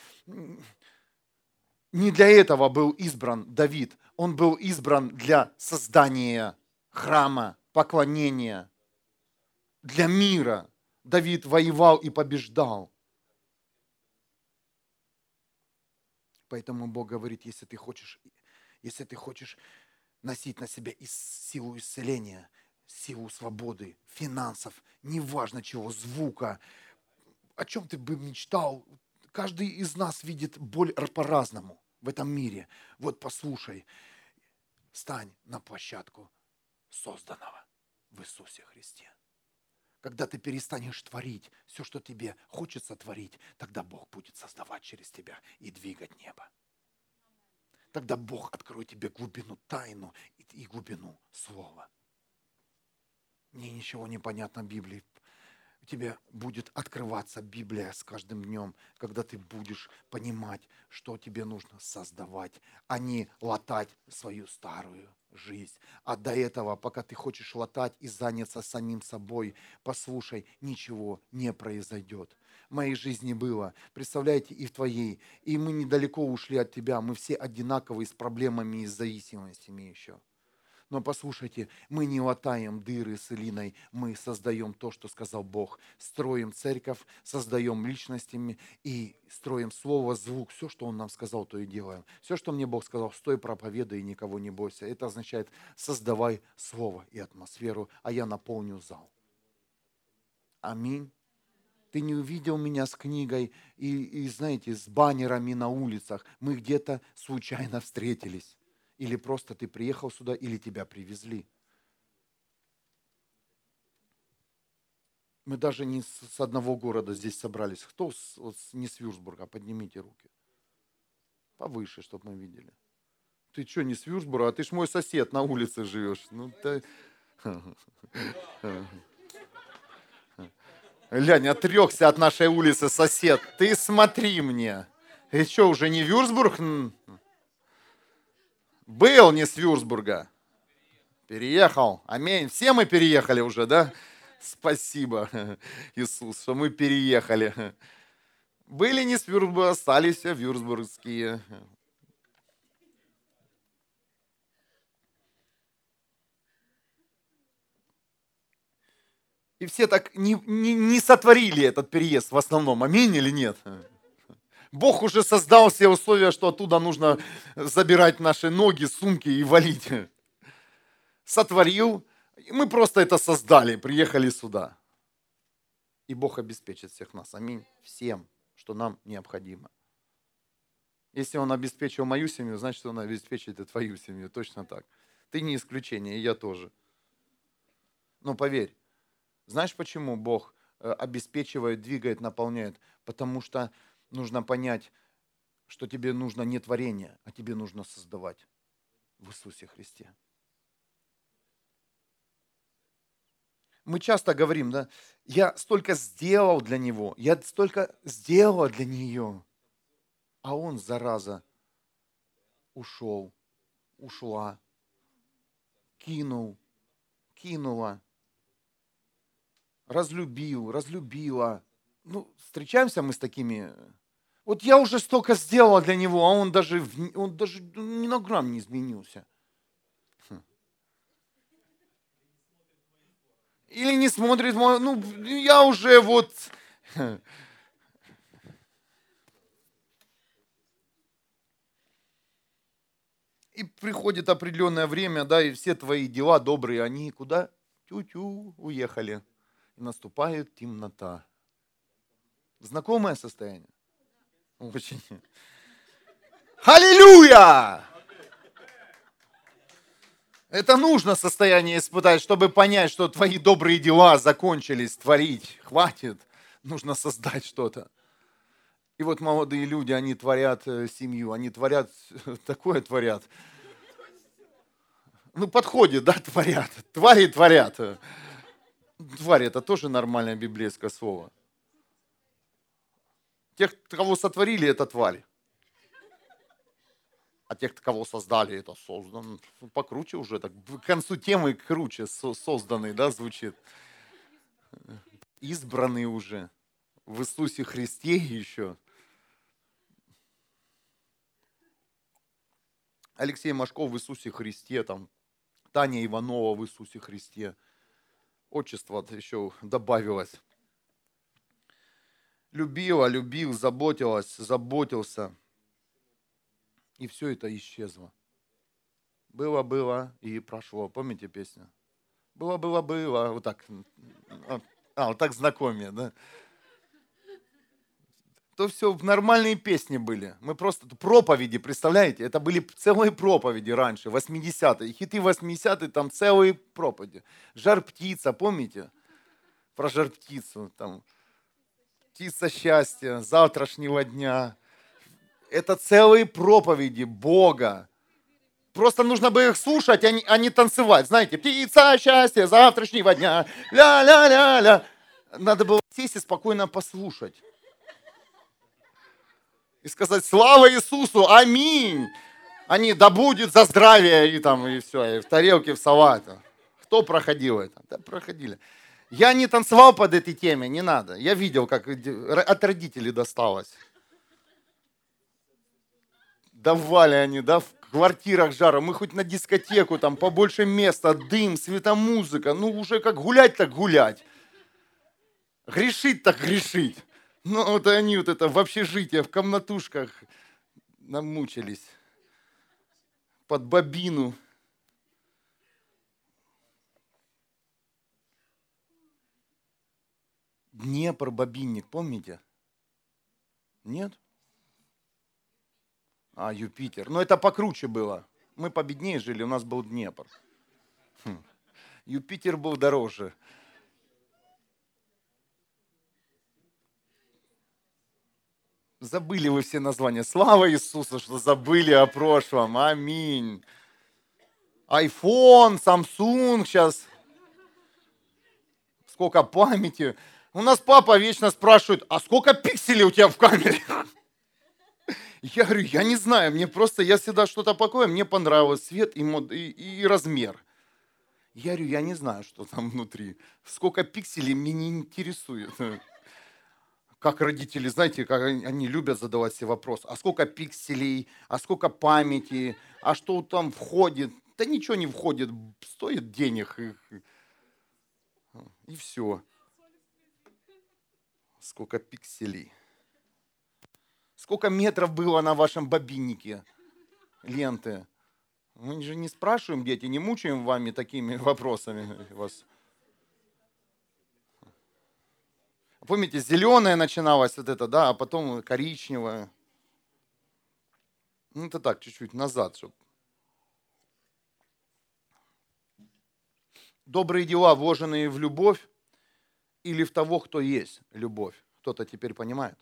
не для этого был избран Давид. Он был избран для создания храма, поклонения, для мира. Давид воевал и побеждал. Поэтому Бог говорит, если ты хочешь, если ты хочешь носить на себя силу исцеления, силу свободы, финансов, неважно чего, звука, о чем ты бы мечтал. Каждый из нас видит боль по-разному в этом мире. Вот послушай, стань на площадку созданного в Иисусе Христе. Когда ты перестанешь творить все, что тебе хочется творить, тогда Бог будет создавать через тебя и двигать небо. Тогда Бог откроет тебе глубину тайну и глубину слова мне ничего не понятно Библии. Тебе будет открываться Библия с каждым днем, когда ты будешь понимать, что тебе нужно создавать, а не латать свою старую жизнь. А до этого, пока ты хочешь латать и заняться самим собой, послушай, ничего не произойдет. В моей жизни было, представляете, и в твоей. И мы недалеко ушли от тебя, мы все одинаковые с проблемами и зависимостями еще. Но послушайте, мы не латаем дыры с Илиной, мы создаем то, что сказал Бог. Строим церковь, создаем личностями и строим слово, звук. Все, что Он нам сказал, то и делаем. Все, что мне Бог сказал, стой, проповедай и никого не бойся. Это означает, создавай слово и атмосферу, а я наполню зал. Аминь ты не увидел меня с книгой и, и, знаете, с баннерами на улицах. Мы где-то случайно встретились. Или просто ты приехал сюда, или тебя привезли. Мы даже не с одного города здесь собрались. Кто с, не с Вюрсбурга? Поднимите руки. Повыше, чтобы мы видели. Ты что, не с Вюрсбурга? А ты ж мой сосед на улице живешь. Ну, ты... <laughs> Лянь, отрекся от нашей улицы сосед. Ты смотри мне. И что, уже не Вюрсбург? Был не с Вюрсбурга. Переехал. Аминь. Все мы переехали уже, да? Спасибо, <laughs> Иисус, что мы переехали. Были не с Вюрсбурга, остались вюрсбургские. И все так не, не, не сотворили этот переезд в основном. Аминь или нет? Бог уже создал все условия, что оттуда нужно забирать наши ноги, сумки и валить. Сотворил, и мы просто это создали, приехали сюда. И Бог обеспечит всех нас. Аминь. Всем, что нам необходимо. Если Он обеспечил мою семью, значит, Он обеспечит и твою семью. Точно так. Ты не исключение, и я тоже. Но поверь, знаешь, почему Бог э, обеспечивает, двигает, наполняет? Потому что нужно понять, что тебе нужно не творение, а тебе нужно создавать в Иисусе Христе. Мы часто говорим, да, я столько сделал для него, я столько сделала для нее, а он, зараза, ушел, ушла, кинул, кинула, разлюбил, разлюбила. Ну, встречаемся мы с такими вот я уже столько сделала для него, а он даже, он даже ни на грамм не изменился. Хм. Или не смотрит, ну, я уже вот, И приходит определенное время, да, и все твои дела добрые, они куда? Тю-тю, уехали. И наступает темнота. Знакомое состояние? Очень. Аллилуйя! Это нужно состояние испытать, чтобы понять, что твои добрые дела закончились творить. Хватит. Нужно создать что-то. И вот молодые люди, они творят э, семью, они творят, <laughs> такое творят. Ну, подходит, да, творят. Твари творят. Тварь – это тоже нормальное библейское слово. Тех, кого сотворили, это тварь а тех, кого создали, это создан. Покруче уже, так к концу темы круче созданный, да, звучит. Избранный уже в Иисусе Христе еще. Алексей Машков в Иисусе Христе, там, Таня Иванова в Иисусе Христе. Отчество еще добавилось. Любила, любил, заботилась, заботился – и все это исчезло. Было, было и прошло. Помните песню? Было, было, было. Вот так. А, вот так знакомее, да? То все нормальные песни были. Мы просто проповеди, представляете? Это были целые проповеди раньше, 80-е. Хиты 80-е, там целые проповеди. Жар птица, помните? Про жар птицу. Там, птица счастья, завтрашнего дня это целые проповеди Бога. Просто нужно бы их слушать, а не, а не танцевать. Знаете, птица счастья завтрашнего дня, ля-ля-ля-ля. Надо было сесть и спокойно послушать. И сказать, слава Иисусу, аминь. Они, да будет за здравие, и там, и все, и в тарелке, в салат. Кто проходил это? Да, проходили. Я не танцевал под этой теме, не надо. Я видел, как от родителей досталось давали они, да, в квартирах жара. Мы хоть на дискотеку, там побольше места, дым, светомузыка. Ну, уже как гулять, так гулять. Грешить, так грешить. Ну, вот они вот это в общежитии, в комнатушках намучились. Под бобину. Днепр, бобинник, помните? Нет? А, Юпитер. Но это покруче было. Мы победнее жили, у нас был Днепр. Хм. Юпитер был дороже. Забыли вы все названия. Слава Иисусу, что забыли о прошлом. Аминь. Айфон, Samsung сейчас. Сколько памяти. У нас папа вечно спрашивает, а сколько пикселей у тебя в камере? Я говорю, я не знаю, мне просто, я всегда что-то покою, мне понравилось цвет и, мод, и, и размер. Я говорю, я не знаю, что там внутри. Сколько пикселей мне не интересует. Как родители, знаете, как они любят задавать себе вопрос, а сколько пикселей, а сколько памяти, а что там входит. Да ничего не входит, стоит денег. И все. Сколько пикселей. Сколько метров было на вашем бобиннике ленты? Мы же не спрашиваем, дети, не мучаем вами такими <laughs> вопросами вас. Помните, зеленое начиналось вот это, да, а потом коричневое. Ну, это так, чуть-чуть назад, чтобы... Добрые дела, вложенные в любовь или в того, кто есть любовь. Кто-то теперь понимает?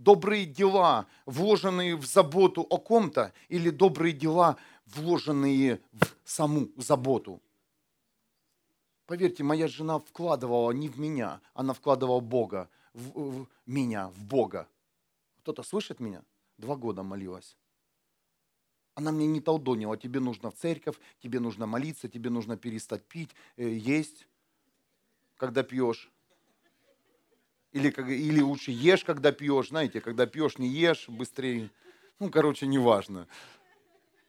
добрые дела, вложенные в заботу о ком-то, или добрые дела, вложенные в саму заботу. Поверьте, моя жена вкладывала не в меня, она вкладывала Бога, в, в меня, в Бога. Кто-то слышит меня? Два года молилась. Она мне не толдонила, тебе нужно в церковь, тебе нужно молиться, тебе нужно перестать пить, э, есть, когда пьешь. Или, или лучше ешь, когда пьешь. Знаете, когда пьешь, не ешь быстрее. Ну, короче, неважно.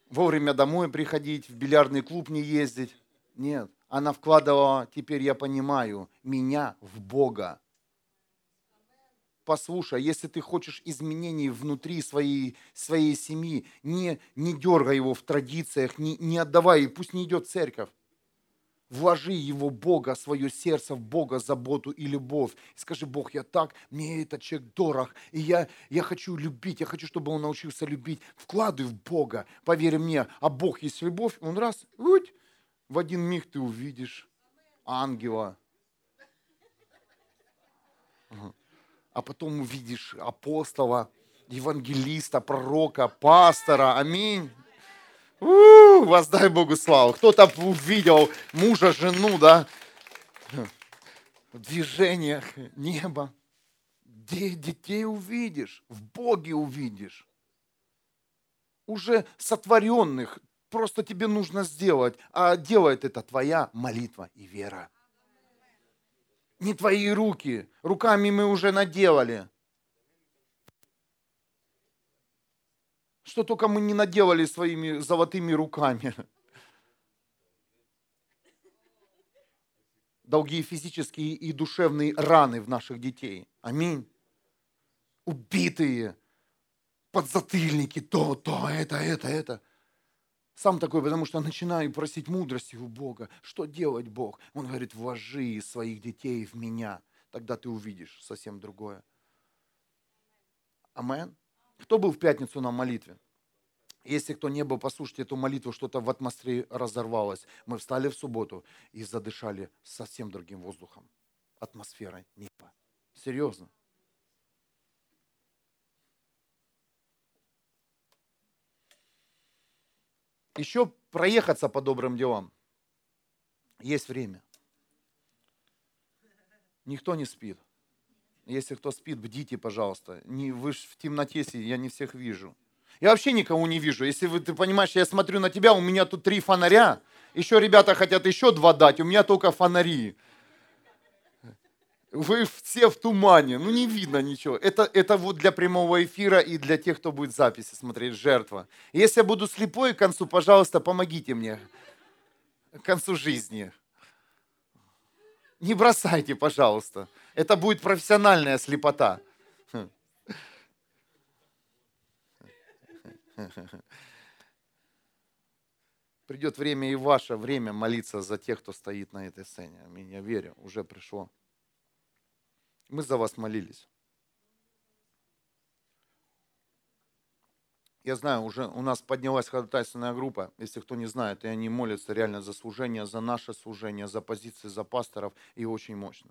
Вовремя домой приходить, в бильярдный клуб не ездить. Нет. Она вкладывала, теперь я понимаю, меня в Бога. Послушай, если ты хочешь изменений внутри своей, своей семьи, не, не дергай его в традициях, не, не отдавай, пусть не идет церковь. Вложи его Бога, свое сердце в Бога, заботу и любовь. И скажи, Бог, я так, мне этот человек дорог, и я, я хочу любить, я хочу, чтобы он научился любить. Вкладывай в Бога, поверь мне, а Бог есть любовь, он раз, вот, в один миг ты увидишь ангела, а потом увидишь апостола, евангелиста, пророка, пастора. Аминь. У-у-у, воздай Богу славу. Кто-то увидел мужа, жену, да, в движениях неба. Детей увидишь, в Боге увидишь. Уже сотворенных, просто тебе нужно сделать, а делает это твоя молитва и вера не твои руки. Руками мы уже наделали. Что только мы не наделали своими золотыми руками. Долгие физические и душевные раны в наших детей. Аминь. Убитые, подзатыльники, то, то, это, это, это. Сам такой, потому что начинаю просить мудрости у Бога. Что делать, Бог? Он говорит, вложи своих детей в меня. Тогда ты увидишь совсем другое. Амен. Кто был в пятницу на молитве? Если кто не был, послушайте эту молитву, что-то в атмосфере разорвалось. Мы встали в субботу и задышали совсем другим воздухом. Атмосферой неба. Серьезно. еще проехаться по добрым делам. Есть время. Никто не спит. Если кто спит, бдите, пожалуйста. Не, вы ж в темноте, я не всех вижу. Я вообще никого не вижу. Если вы, ты понимаешь, я смотрю на тебя, у меня тут три фонаря. Еще ребята хотят еще два дать, у меня только фонари. Вы все в тумане, ну не видно ничего. Это, это вот для прямого эфира и для тех, кто будет записи смотреть, жертва. Если я буду слепой к концу, пожалуйста, помогите мне к концу жизни. Не бросайте, пожалуйста. Это будет профессиональная слепота. Придет время и ваше время молиться за тех, кто стоит на этой сцене. Аминь. Я верю, уже пришло. Мы за вас молились. Я знаю, уже у нас поднялась ходатайственная группа, если кто не знает, и они молятся реально за служение, за наше служение, за позиции, за пасторов, и очень мощно.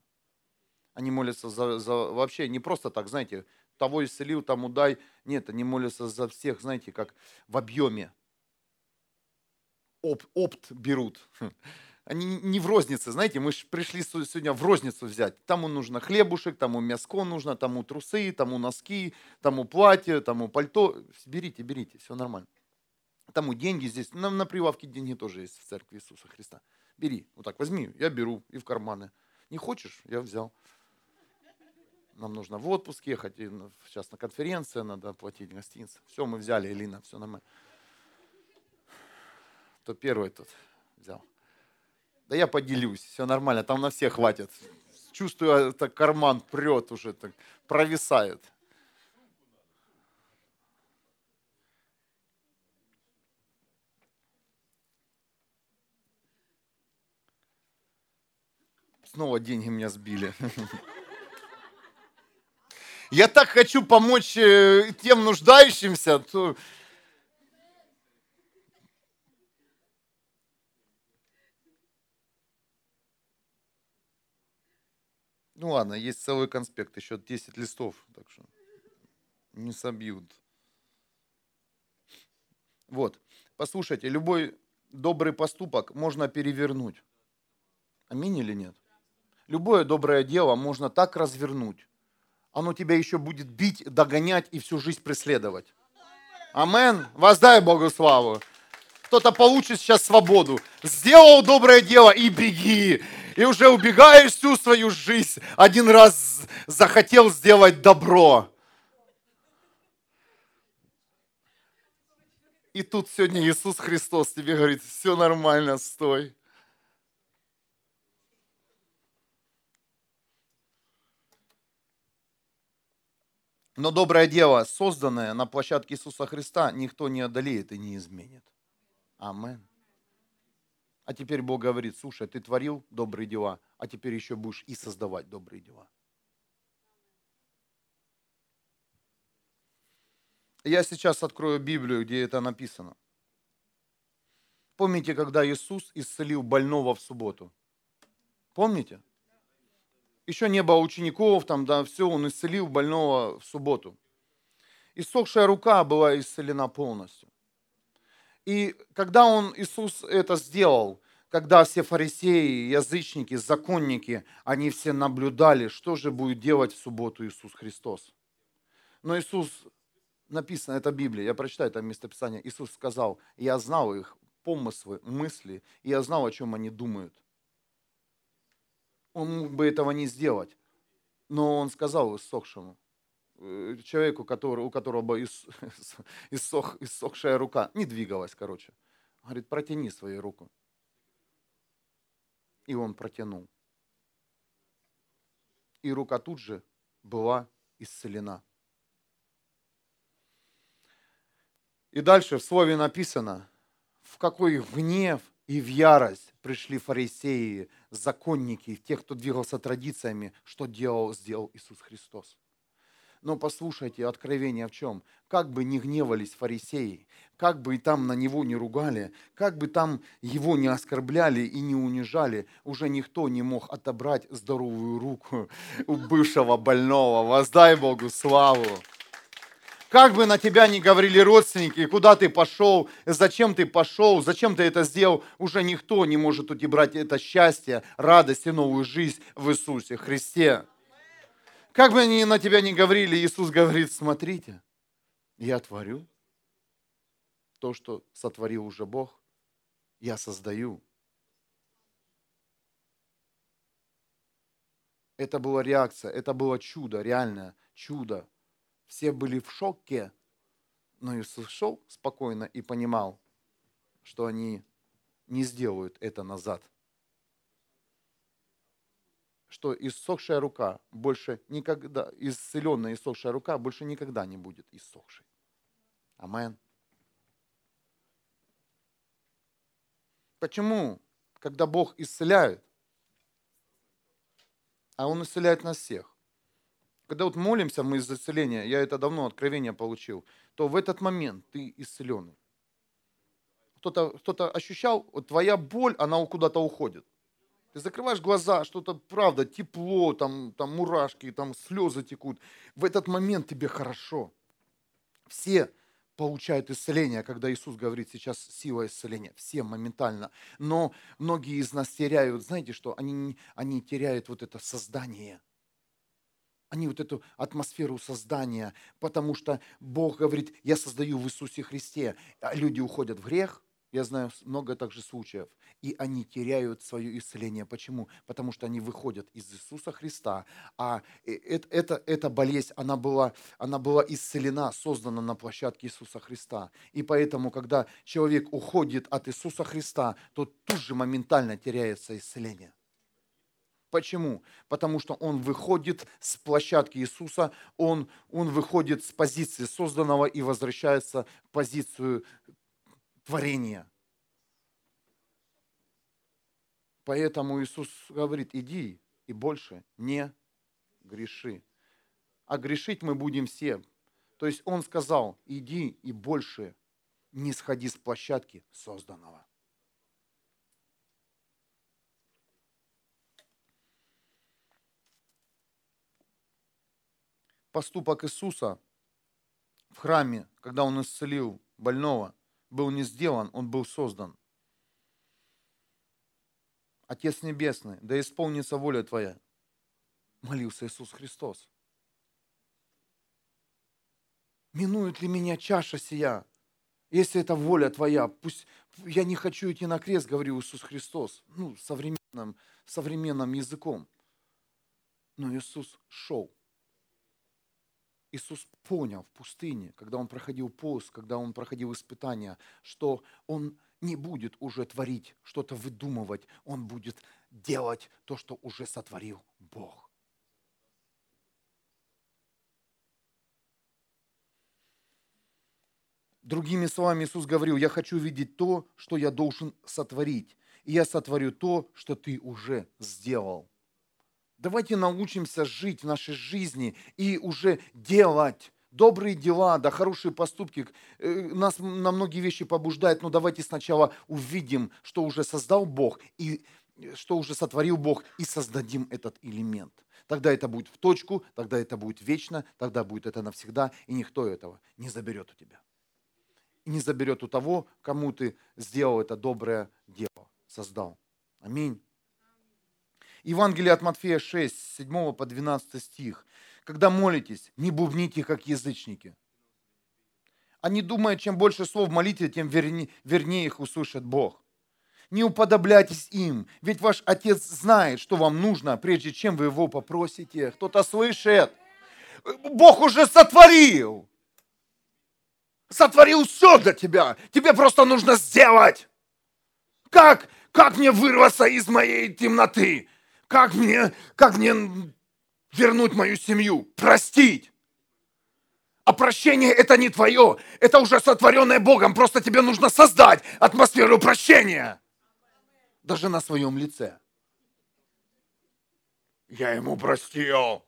Они молятся за, за вообще не просто так, знаете, того исцелил, тому дай. Нет, они молятся за всех, знаете, как в объеме. Оп, опт берут. <laughs> они не в рознице, знаете, мы же пришли сегодня в розницу взять. Тому нужно хлебушек, тому мяско нужно, тому трусы, тому носки, тому платье, тому пальто. Берите, берите, все нормально. Тому деньги здесь, на, на прилавке деньги тоже есть в церкви Иисуса Христа. Бери, вот так возьми, я беру и в карманы. Не хочешь, я взял. Нам нужно в отпуск ехать, и сейчас на конференция надо платить гостиницы. Все, мы взяли, Элина, все нормально. То первый тут взял. Да я поделюсь, все нормально, там на всех хватит. Чувствую, это карман прет уже, так, провисает. Снова деньги меня сбили. <laughs> Я так хочу помочь э, тем нуждающимся, то Ну ладно, есть целый конспект, еще 10 листов, так что не собьют. Вот, послушайте, любой добрый поступок можно перевернуть. Аминь или нет? Любое доброе дело можно так развернуть. Оно тебя еще будет бить, догонять и всю жизнь преследовать. Амен. Воздай Богу славу. Кто-то получит сейчас свободу. Сделал доброе дело и беги и уже убегаешь всю свою жизнь. Один раз захотел сделать добро. И тут сегодня Иисус Христос тебе говорит, все нормально, стой. Но доброе дело, созданное на площадке Иисуса Христа, никто не одолеет и не изменит. Амен. А теперь Бог говорит, слушай, ты творил добрые дела, а теперь еще будешь и создавать добрые дела. Я сейчас открою Библию, где это написано. Помните, когда Иисус исцелил больного в субботу? Помните? Еще не было учеников, там, да, все, он исцелил больного в субботу. Иссохшая рука была исцелена полностью. И когда он, Иисус это сделал, когда все фарисеи, язычники, законники, они все наблюдали, что же будет делать в субботу Иисус Христос. Но Иисус, написано, это Библия, я прочитаю это местописание, Иисус сказал, я знал их помыслы, мысли, и я знал, о чем они думают. Он мог бы этого не сделать, но он сказал иссохшему, э, человеку, который, у которого бы <laughs> иссох, иссохшая рука, не двигалась, короче. Говорит, протяни свою руку. И он протянул. И рука тут же была исцелена. И дальше в слове написано, в какой гнев и в ярость пришли фарисеи, законники, тех, кто двигался традициями, что делал, сделал Иисус Христос. Но послушайте, откровение в чем? Как бы не гневались фарисеи, как бы и там на него не ругали, как бы там его не оскорбляли и не унижали, уже никто не мог отобрать здоровую руку у бывшего больного. Воздай Богу славу! Как бы на тебя ни говорили родственники, куда ты пошел, зачем ты пошел, зачем ты это сделал, уже никто не может удебрать это счастье, радость и новую жизнь в Иисусе Христе. Как бы они на тебя ни говорили, Иисус говорит, смотрите, я творю то, что сотворил уже Бог, я создаю. Это была реакция, это было чудо, реальное чудо. Все были в шоке, но Иисус шел спокойно и понимал, что они не сделают это назад что иссохшая рука больше никогда, исцеленная иссохшая рука больше никогда не будет иссохшей. Амен. Почему, когда Бог исцеляет, а Он исцеляет нас всех, когда вот молимся мы из исцеления, я это давно откровение получил, то в этот момент ты исцеленный. Кто-то кто ощущал, вот твоя боль, она куда-то уходит. Ты закрываешь глаза, что-то, правда, тепло, там, там мурашки, там слезы текут. В этот момент тебе хорошо. Все получают исцеление, когда Иисус говорит сейчас сила исцеления. Все моментально. Но многие из нас теряют, знаете что, они, они теряют вот это создание. Они вот эту атмосферу создания, потому что Бог говорит, я создаю в Иисусе Христе. А люди уходят в грех, я знаю много также случаев, и они теряют свое исцеление. Почему? Потому что они выходят из Иисуса Христа, а это, это, эта болезнь, она была, она была исцелена, создана на площадке Иисуса Христа. И поэтому, когда человек уходит от Иисуса Христа, то тут же моментально теряется исцеление. Почему? Потому что он выходит с площадки Иисуса, он, он выходит с позиции созданного и возвращается в позицию творения. Поэтому Иисус говорит, иди и больше не греши. А грешить мы будем все. То есть Он сказал, иди и больше не сходи с площадки созданного. Поступок Иисуса в храме, когда Он исцелил больного, был не сделан, Он был создан. Отец Небесный, да исполнится воля Твоя. Молился Иисус Христос. Минует ли меня чаша сия? Если это воля Твоя, пусть я не хочу идти на крест, говорил Иисус Христос, ну, современным, современным языком. Но Иисус шел. Иисус понял в пустыне, когда он проходил пост, когда он проходил испытания, что он не будет уже творить, что-то выдумывать, он будет делать то, что уже сотворил Бог. Другими словами, Иисус говорил, я хочу видеть то, что я должен сотворить, и я сотворю то, что ты уже сделал. Давайте научимся жить в нашей жизни и уже делать добрые дела, да, хорошие поступки. Э, нас на многие вещи побуждает, но давайте сначала увидим, что уже создал Бог и э, что уже сотворил Бог, и создадим этот элемент. Тогда это будет в точку, тогда это будет вечно, тогда будет это навсегда, и никто этого не заберет у тебя. И не заберет у того, кому ты сделал это доброе дело, создал. Аминь. Евангелие от Матфея 6, 7 по 12 стих. Когда молитесь, не бубните, как язычники. Они думают, чем больше слов в молитве, тем вернее их услышит Бог. Не уподобляйтесь им, ведь ваш Отец знает, что вам нужно, прежде чем вы его попросите. Кто-то слышит? Бог уже сотворил. Сотворил все для тебя. Тебе просто нужно сделать. Как, как мне вырваться из моей темноты? Как мне, как мне вернуть мою семью? Простить. А прощение это не твое, это уже сотворенное Богом. Просто тебе нужно создать атмосферу прощения. Даже на своем лице. Я ему простил.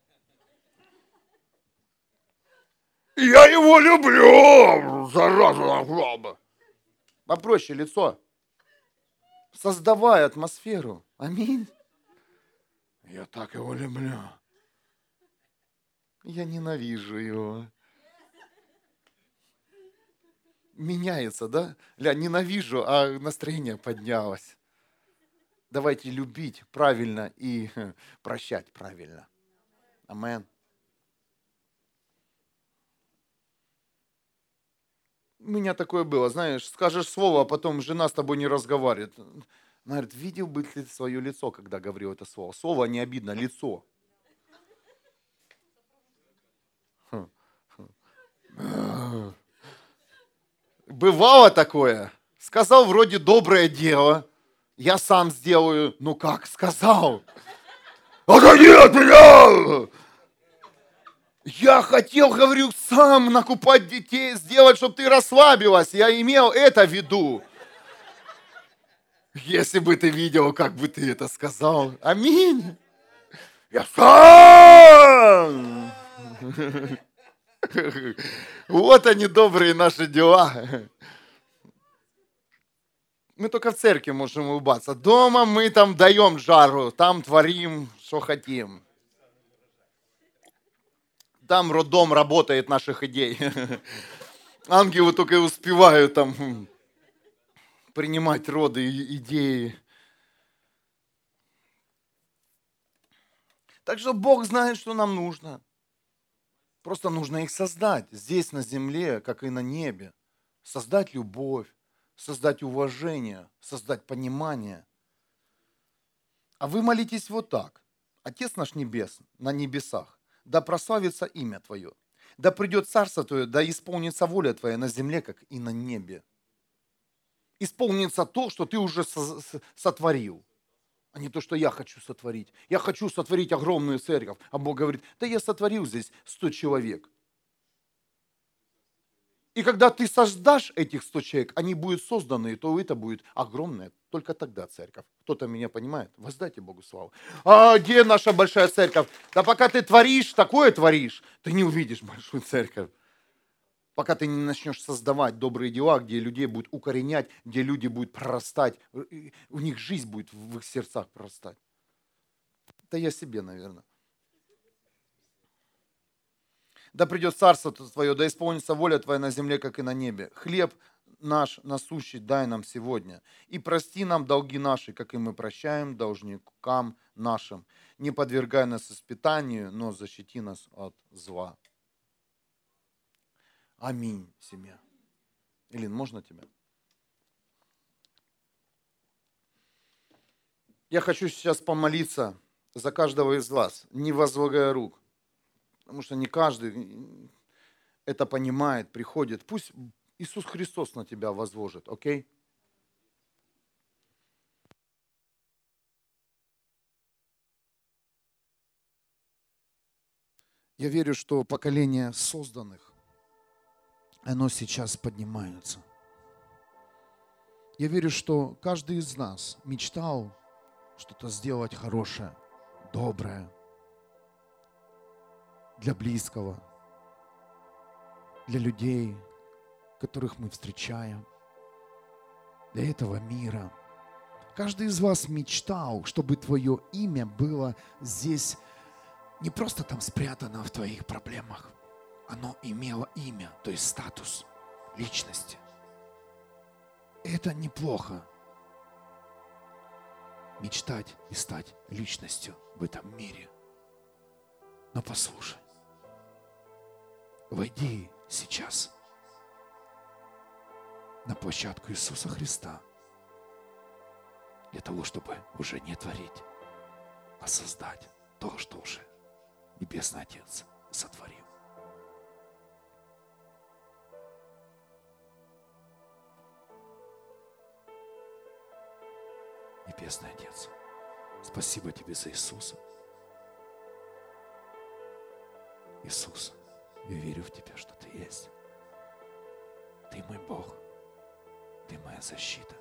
Я его люблю, зараза. Попроще лицо. Создавай атмосферу. Аминь. Я так его люблю. Я ненавижу его. Меняется, да? Ля, ненавижу, а настроение поднялось. Давайте любить правильно и <laughs> прощать правильно. Амен. У меня такое было, знаешь, скажешь слово, а потом жена с тобой не разговаривает. Она говорит, видел бы ты свое лицо, когда говорил это слово? Слово не обидно, лицо. Бывало такое. Сказал вроде доброе дело. Я сам сделаю. Ну как сказал? Отойди от меня! Я хотел, говорю, сам накупать детей, сделать, чтобы ты расслабилась. Я имел это в виду. Если бы ты видел, как бы ты это сказал. Аминь. Я сам. Вот они, добрые наши дела. Мы только в церкви можем улыбаться. Дома мы там даем жару, там творим, что хотим. Там роддом работает наших идей. Ангелы только и успевают там принимать роды и идеи. Так что Бог знает, что нам нужно. Просто нужно их создать здесь на земле, как и на небе. Создать любовь, создать уважение, создать понимание. А вы молитесь вот так. Отец наш небес, на небесах, да прославится имя Твое, да придет царство Твое, да исполнится воля Твоя на земле, как и на небе исполнится то, что ты уже сотворил, а не то, что я хочу сотворить. Я хочу сотворить огромную церковь, а Бог говорит, да я сотворил здесь 100 человек. И когда ты создашь этих 100 человек, они будут созданы, то это будет огромная, только тогда церковь. Кто-то меня понимает? Воздайте Богу славу. А где наша большая церковь? Да пока ты творишь, такое творишь, ты не увидишь большую церковь пока ты не начнешь создавать добрые дела, где людей будет укоренять, где люди будут прорастать, у них жизнь будет в их сердцах прорастать. Это я себе, наверное. Да придет царство Твое, да исполнится воля Твоя на земле, как и на небе. Хлеб наш насущий дай нам сегодня. И прости нам долги наши, как и мы прощаем должникам нашим. Не подвергай нас испытанию, но защити нас от зла. Аминь, семья. Илин, можно тебя? Я хочу сейчас помолиться за каждого из вас, не возлагая рук. Потому что не каждый это понимает, приходит. Пусть Иисус Христос на тебя возложит, окей? Я верю, что поколение созданных оно сейчас поднимается. Я верю, что каждый из нас мечтал что-то сделать хорошее, доброе для близкого, для людей, которых мы встречаем, для этого мира. Каждый из вас мечтал, чтобы твое имя было здесь не просто там спрятано в твоих проблемах. Оно имело имя, то есть статус личности. Это неплохо. Мечтать и стать личностью в этом мире. Но послушай, войди сейчас на площадку Иисуса Христа для того, чтобы уже не творить, а создать то, что уже Небесный Отец сотворил. Небесный Отец, спасибо Тебе за Иисуса. Иисус, я верю в Тебя, что Ты есть. Ты мой Бог. Ты моя защита.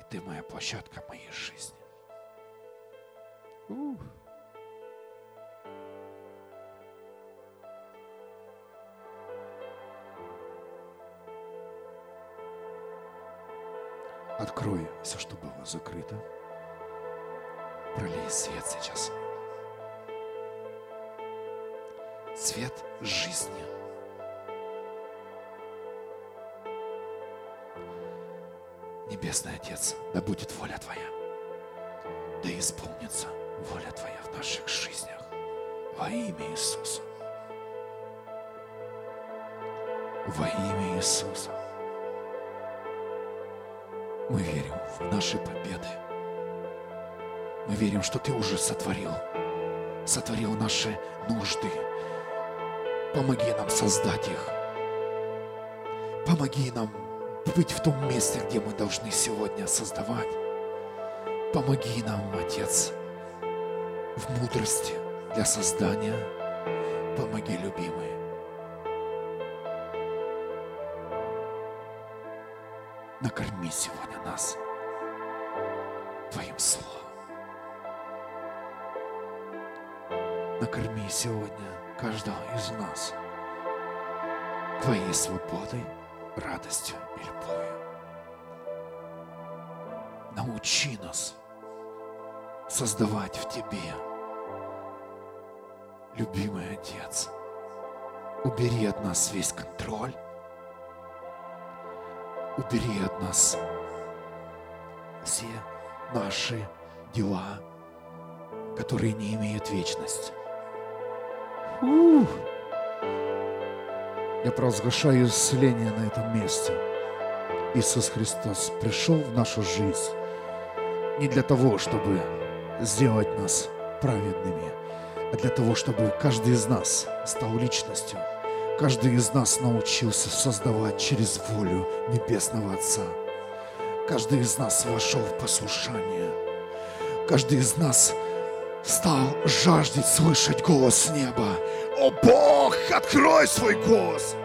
И Ты моя площадка моей жизни. Ух. Открой все, что было закрыто. Пролей свет сейчас. Свет жизни. Небесный Отец, да будет воля Твоя. Да исполнится воля Твоя в наших жизнях. Во имя Иисуса. Во имя Иисуса. Мы верим в наши победы. Мы верим, что Ты уже сотворил. Сотворил наши нужды. Помоги нам создать их. Помоги нам быть в том месте, где мы должны сегодня создавать. Помоги нам, Отец, в мудрости для создания. Помоги, любимый, накорми сегодня нас Твоим Словом. Накорми сегодня каждого из нас Твоей свободой, радостью и любовью. Научи нас создавать в Тебе, любимый Отец. Убери от нас весь контроль, убери от нас все наши дела, которые не имеют вечности. Ух. Я провозглашаю исцеление на этом месте. Иисус Христос пришел в нашу жизнь не для того, чтобы сделать нас праведными, а для того, чтобы каждый из нас стал личностью – Каждый из нас научился создавать через волю Небесного Отца. Каждый из нас вошел в послушание. Каждый из нас стал жаждать слышать голос неба. О Бог, открой свой голос!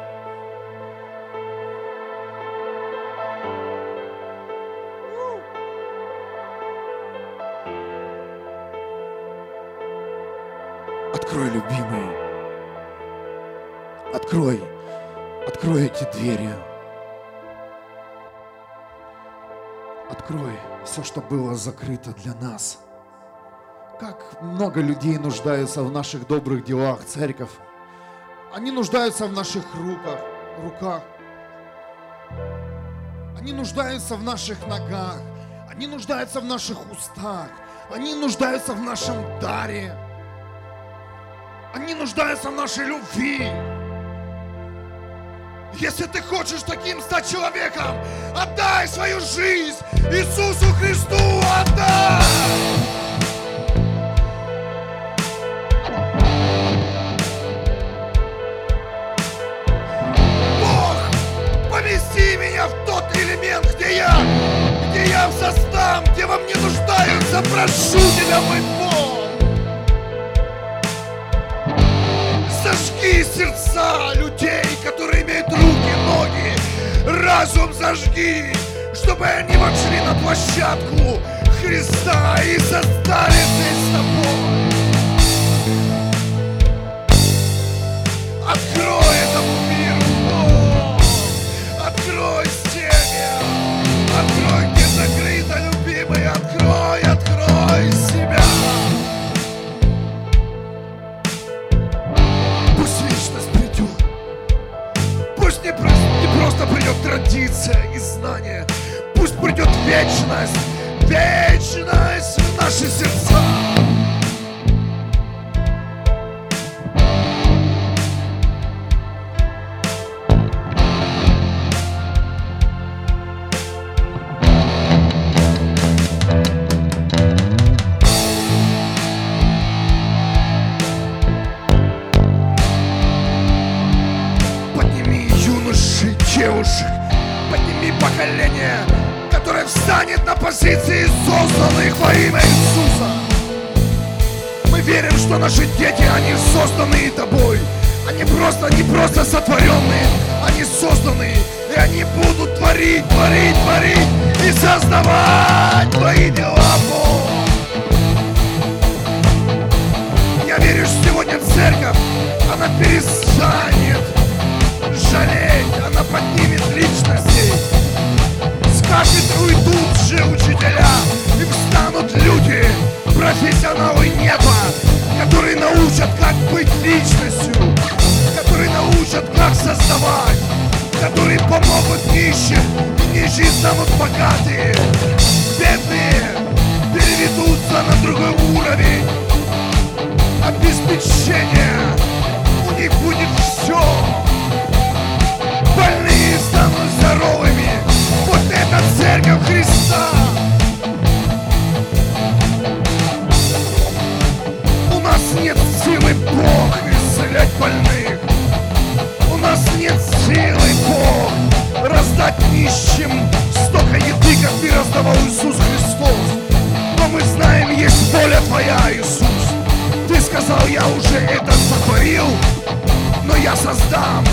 Открой, любимый, Открой, открой эти двери. Открой все, что было закрыто для нас. Как много людей нуждаются в наших добрых делах, церковь. Они нуждаются в наших руках, руках. Они нуждаются в наших ногах. Они нуждаются в наших устах. Они нуждаются в нашем даре. Они нуждаются в нашей любви. Если ты хочешь таким стать человеком, отдай свою жизнь Иисусу Христу, отдай! Бог, помести меня в тот элемент, где я, где я в состав, где во мне нуждаются, прошу тебя, мой Бог! Зажги сердца разум зажги, чтобы они вошли на площадку Христа и создали здесь с тобой. Открой придет традиция и знание, пусть придет вечность, вечность в наши сердца. Не просто сотворенные, они созданы, и они будут творить, творить, творить и создавать твои дела, Бог. Я верю, что сегодня церковь, она перестанет жалеть, она поднимет личностей. С кафедры уйдут же учителя, и встанут люди, профессионалы неба, которые научат, как быть личностью, которые научат, как создавать, которые помогут нищим, нищие станут богатые. Бедные переведутся на другой уровень, обеспечение, у них будет все. Больные станут здоровыми. Вот это церковь Христа. У нас нет силы Бог исцелять больных. Нас нет силы Бог раздать нищим столько еды, как ты раздавал Иисус Христос. Но мы знаем, есть воля Твоя, Иисус. Ты сказал, я уже это сотворил, но я создам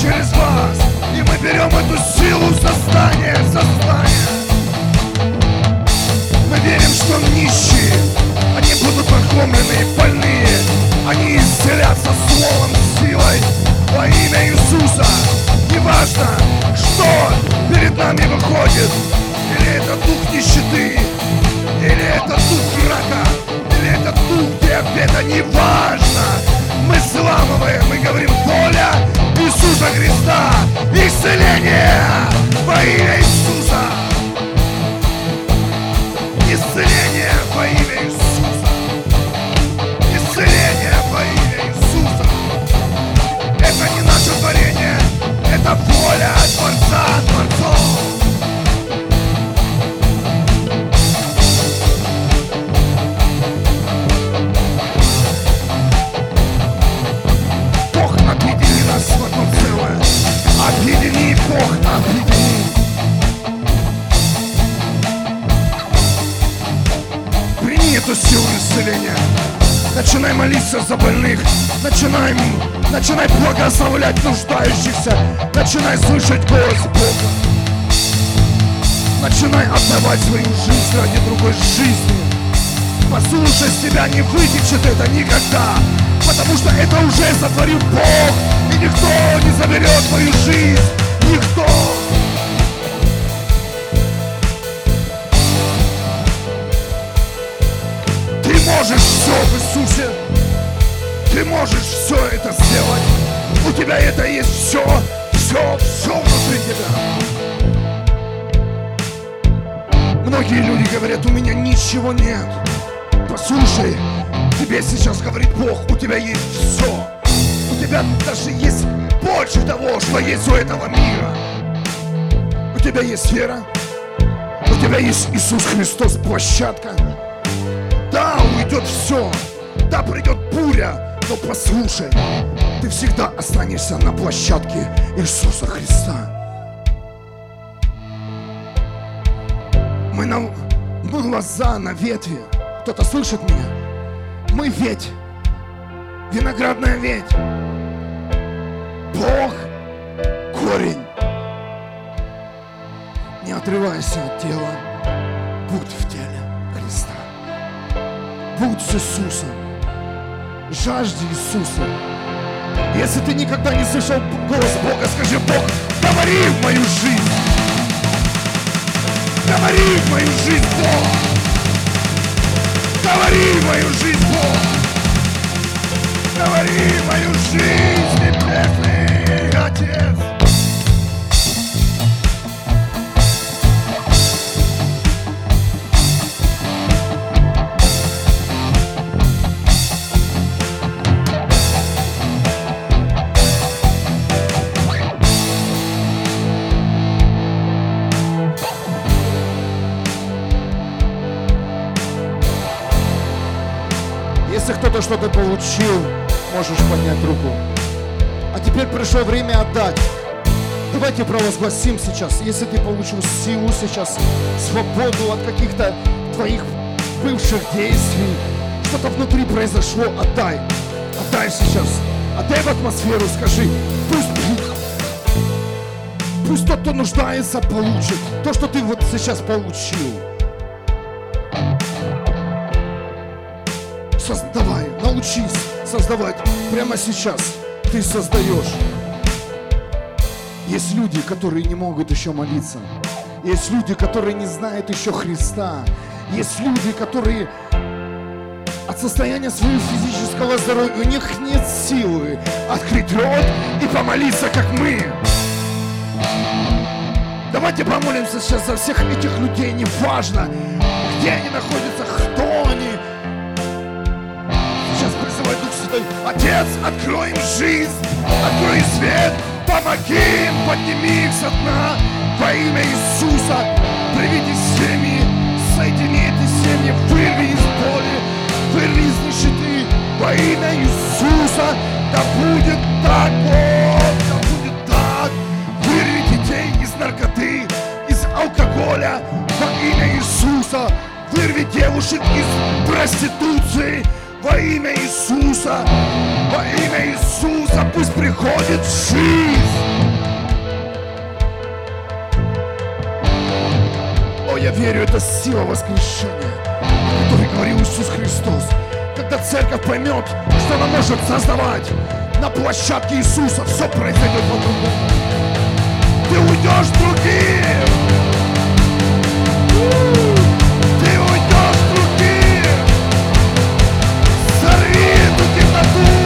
через вас. И мы берем эту силу создания, создания. Мы верим, что нищие, они будут прокормлены, больные, они исцелятся словом, силой во имя Иисуса. Неважно, что перед нами выходит, или это дух нищеты, или это дух рака, или это дух диабета, неважно. Мы сламываем, мы говорим воля Иисуса Христа, исцеление во имя Иисуса. Исцеление во имя Иисуса. Это воля Творца. Бог, объедини нас в одно целое. Объедини, Бог, объедини. Прими эту силу исцеления. Начинай молиться за больных. Начинай, начинай благословлять нуждающихся. Начинай слышать голос Бога. Начинай отдавать свою жизнь ради другой жизни. Послушай себя, не вытечет это никогда. Потому что это уже сотворил Бог. И никто не заберет твою жизнь. Никто. Ты можешь все в Иисусе. Ты можешь все это сделать. У тебя это есть все. Все, все внутри тебя. Многие люди говорят, у меня ничего нет. Послушай, тебе сейчас говорит Бог, у тебя есть все. У тебя даже есть больше того, что есть у этого мира. У тебя есть вера. У тебя есть Иисус Христос, площадка. Да, уйдет все. Да, придет буря. Но послушай, ты всегда останешься на площадке Иисуса Христа. Мы на, мы глаза на ветви. Кто-то слышит меня? Мы ветвь. Виноградная ветвь. Бог корень. отрывайся от тела. Будь в теле Христа. Будь с Иисусом. Жажди Иисуса. Если ты никогда не слышал голос Бога, скажи, Бог, говори в мою жизнь. Говори в мою жизнь, Бог. Говори в мою жизнь, Бог. Говори в мою жизнь, небесный Отец. Кто-то что-то получил, можешь поднять руку. А теперь пришло время отдать. Давайте провозгласим сейчас, если ты получил силу сейчас, свободу от каких-то твоих бывших действий, что-то внутри произошло, отдай. Отдай сейчас. Отдай в атмосферу, скажи, пусть, пусть тот, кто нуждается, получит то, что ты вот сейчас получил. Создавай, научись создавать прямо сейчас. Ты создаешь. Есть люди, которые не могут еще молиться. Есть люди, которые не знают еще Христа. Есть люди, которые от состояния своего физического здоровья у них нет силы открыть рот и помолиться, как мы. Давайте помолимся сейчас за всех этих людей, неважно, где они находятся, Отец, открой им жизнь, открой свет, помоги им, подними их со дна во имя Иисуса. Приведи семьи, соедини эти семьи, вырви из боли, вырви из нищеты во имя Иисуса. Да будет так, Бог, да будет так. Вырви детей из наркоты, из алкоголя во имя Иисуса. Вырви девушек из проституции, во имя Иисуса, во имя Иисуса пусть приходит жизнь. О, я верю, это сила воскрешения, о которой говорил Иисус Христос. Когда церковь поймет, что она может создавать на площадке Иисуса, все произойдет по-другому. Ты уйдешь другим. Ты